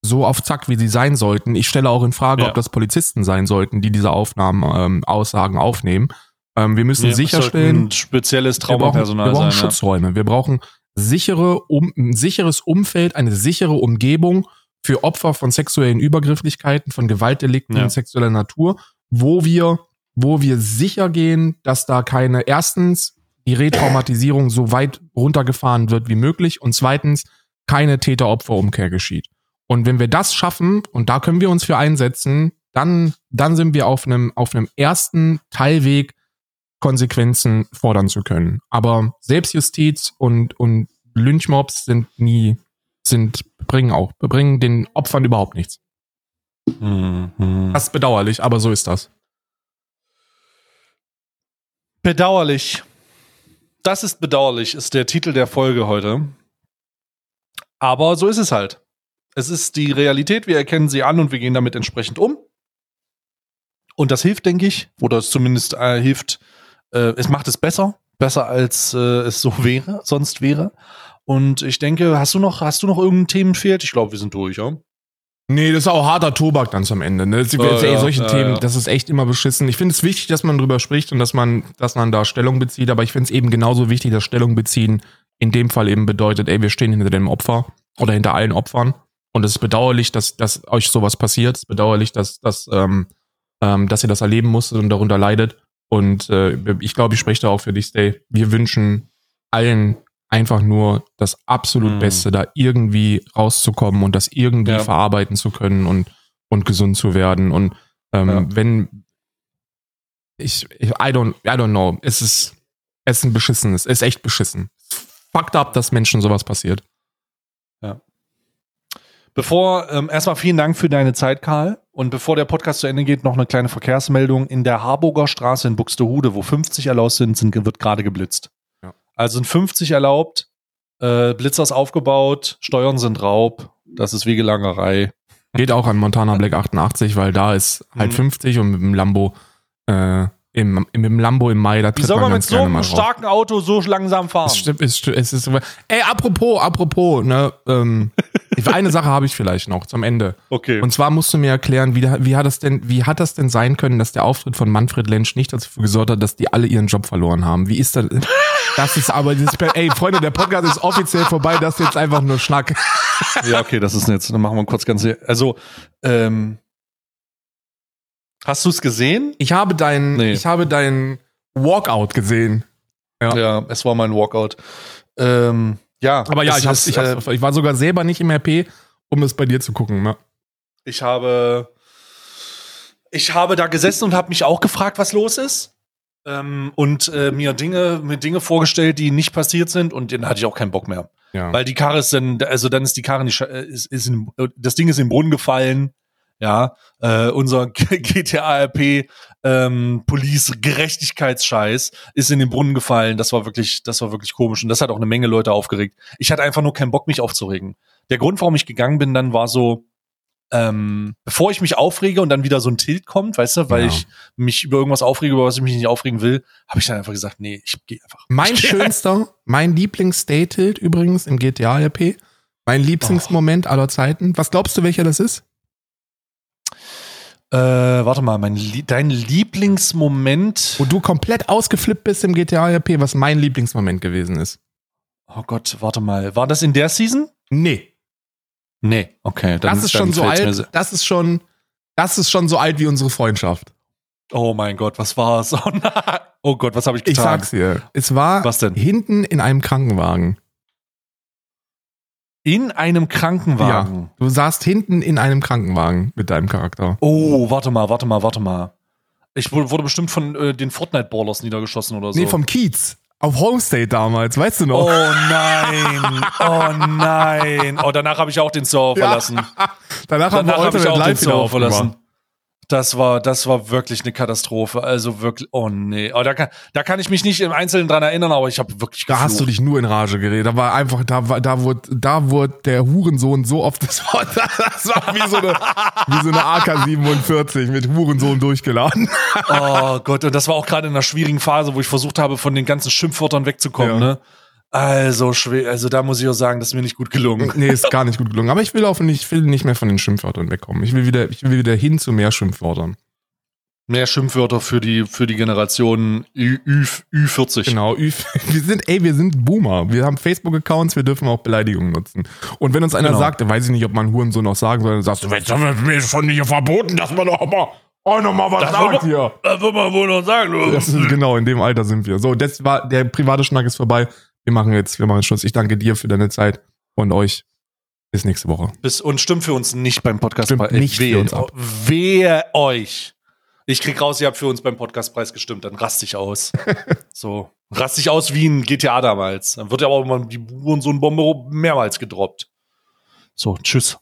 so auf Zack, wie sie sein sollten. Ich stelle auch in Frage, Ja. ob das Polizisten sein sollten, die diese Aufnahmen, ähm, Aussagen aufnehmen. Ähm, wir müssen Ja, sollte sicherstellen, spezielles wir brauchen, wir Traumapersonal brauchen sein. Schutzräume. Wir brauchen sichere, um, ein sicheres Umfeld, eine sichere Umgebung für Opfer von sexuellen Übergrifflichkeiten, von Gewaltdelikten Ja. sexueller Natur, wo wir, wo wir sicher gehen, dass da keine, erstens, die Retraumatisierung so weit runtergefahren wird wie möglich und zweitens, keine Täter-Opfer-Umkehr geschieht. Und wenn wir das schaffen, und da können wir uns für einsetzen, dann, dann sind wir auf einem, auf einem ersten Teilweg, Konsequenzen fordern zu können. Aber Selbstjustiz und, und Lynchmobs sind nie, sind, bringen auch, bringen den Opfern überhaupt nichts. Mhm. Das ist bedauerlich, aber so ist das. Bedauerlich. Das ist bedauerlich, ist der Titel der Folge heute. Aber so ist es halt. Es ist die Realität, wir erkennen sie an und wir gehen damit entsprechend um. Und das hilft, denke ich, oder es zumindest äh, hilft, äh, es macht es besser, besser als äh, es so wäre, sonst wäre. Und ich denke, hast du noch, hast du noch irgendein Themenfeld? Ich glaube, wir sind durch, ja? Nee, das ist auch harter Tobak dann zum Ende. Ne? Das, Ja, ey, ja, solche ja, Themen, ja. das ist echt immer beschissen. Ich finde es wichtig, dass man drüber spricht und dass man, dass man da Stellung bezieht, aber ich finde es eben genauso wichtig, dass Stellung beziehen in dem Fall eben bedeutet, ey, wir stehen hinter dem Opfer oder hinter allen Opfern. Und es ist bedauerlich, dass, dass euch sowas passiert. Es ist bedauerlich, dass, dass, ähm, ähm, dass ihr das erleben musstet und darunter leidet. Und äh, ich glaube, ich spreche da auch für dich, Stay. Wir wünschen allen einfach nur das absolut Mhm. Beste, da irgendwie rauszukommen und das irgendwie Ja. verarbeiten zu können und, und gesund zu werden. Und ähm, Ja. wenn ich, ich, I don't, I don't know. Es ist, es ist ein beschissenes, es ist echt beschissen. Fucked up, dass Menschen sowas passiert. Bevor, ähm, erstmal vielen Dank für deine Zeit, Karl. Und bevor der Podcast zu Ende geht, noch eine kleine Verkehrsmeldung. In der Harburger Straße in Buxtehude, wo 50 erlaubt sind, sind wird gerade geblitzt. Ja. Also sind 50 erlaubt, äh, Blitzer ist aufgebaut, Steuern sind Raub, das ist Wegelangerei. Geht auch an Montana Black 88, weil da ist halt Mhm. 50 und mit dem Lambo, äh, im, im, im Lambo im Mai, da Wie tritt soll man man mit so einem starken Auto so langsam fahren? Es stimmt, es, stimmt, es ist, ey, apropos, apropos, ne, ähm, eine Sache habe ich vielleicht noch zum Ende. Okay. Und zwar musst du mir erklären, wie, wie hat das denn, wie hat das denn sein können, dass der Auftritt von Manfred Lensch nicht dazu gesorgt hat, dass die alle ihren Job verloren haben? Wie ist das? Das ist aber, dieses, ey, Freunde, der Podcast ist offiziell vorbei, das ist jetzt einfach nur Schnack. ja, okay, das ist jetzt, dann machen wir kurz ganz, also, ähm, hast du es gesehen? Ich habe deinen, Nee. ich habe deinen Walkout gesehen. Ja. Ja. es war mein Walkout. Ähm, ja, Aber ja, ich, ist, ich, äh, ich war sogar selber nicht im RP, um es bei dir zu gucken. Ne? Ich habe, ich habe da gesessen und habe mich auch gefragt, was los ist. Ähm, und äh, mir Dinge, mir Dinge vorgestellt, die nicht passiert sind und dann hatte ich auch keinen Bock mehr. Ja. Weil die Karre ist dann, also dann ist die Karre nicht, äh, ist, ist in, das Ding ist in den Brunnen gefallen. Ja, äh, unser GTA-RP ähm, Police Gerechtigkeitsscheiß ist in den Brunnen gefallen. Das war wirklich, das war wirklich komisch und das hat auch eine Menge Leute aufgeregt. Ich hatte einfach nur keinen Bock, mich aufzuregen. Der Grund, warum ich gegangen bin, dann war so, ähm, bevor ich mich aufrege und dann wieder so ein Tilt kommt, weißt du, weil Ja. ich mich über irgendwas aufrege, über was ich mich nicht aufregen will, habe ich dann einfach gesagt, nee, ich gehe einfach. Mein geh schönster, mein Lieblings-Stay-Tilt übrigens im GTA-RP. Mein Lieblingsmoment aller Zeiten. Was glaubst du, welcher das ist? Äh, warte mal, mein dein Lieblingsmoment. Wo du komplett ausgeflippt bist im GTA-RP, was mein Lieblingsmoment gewesen ist. Oh, Oh Gott, warte mal. War das in der Season? Nee. Nee, okay. Dann, Das ist schon so mir alt. Das ist schon, das ist schon so alt wie unsere Freundschaft. Oh mein Gott, was war's? Oh, nein. oh Gott, was habe ich Ich getan? sag's dir. Es war Was denn? hinten in einem Krankenwagen. In einem Krankenwagen. Du saßt hinten in einem Krankenwagen mit deinem Charakter. Oh, warte mal, warte mal, warte mal. Ich wurde, bestimmt von äh, den Fortnite-Ballers niedergeschossen oder so. Nee, vom Kiez. Auf Homestay damals, weißt du noch? Oh nein, oh nein. Oh, danach habe ich auch den Server Ja. verlassen. Danach Danach habe ich auch den Server verlassen. Das war, das war wirklich eine Katastrophe. Also wirklich, oh nee. Oh, da, kann, da kann ich mich nicht im Einzelnen dran erinnern, aber ich habe wirklich Da hast du dich nur in Rage geredet. Da war einfach, da war, da wurde, da wurde der Hurensohn so oft, das war, das war wie so eine, wie so eine AK-47 mit Hurensohn durchgeladen. Oh Gott, und das war auch gerade in einer schwierigen Phase, wo ich versucht habe, von den ganzen Schimpfwörtern wegzukommen, Ja. ne? Also schwer, also da muss ich auch sagen, das ist mir nicht gut gelungen. Nee, ist gar nicht gut gelungen. Aber ich will auch nicht, ich will nicht mehr von den Schimpfwörtern wegkommen. Ich will wieder, ich will wieder hin zu mehr Schimpfwörtern. Mehr Schimpfwörter für die, für die Generation Ü, Ü, Ü40. Genau. Wir sind, ey, wir sind Boomer. Wir haben Facebook-Accounts, wir dürfen auch Beleidigungen nutzen. Und wenn uns einer Genau. sagt, weiß ich nicht, ob man Hurensohn noch sagen soll, dann sagst du, jetzt haben wir mir schon hier verboten, dass man doch mal, auch noch mal was Das sagt hier. Das wird man wohl noch sagen, ist, genau, in dem Alter sind wir. So, das war, der private Schnack ist vorbei. Wir machen jetzt, wir machen Schluss. Ich danke dir für deine Zeit und euch. Bis nächste Woche. Bis, und stimmt für uns nicht beim Podcast. Stimmt nicht für wehe, uns ab. Wehe euch. Ich krieg raus, ihr habt für uns beim Podcastpreis gestimmt, dann raste ich aus. so. Raste ich aus wie ein GTA damals. Dann wird ja aber mal die Uhren so ein Bombe mehrmals gedroppt. So, tschüss.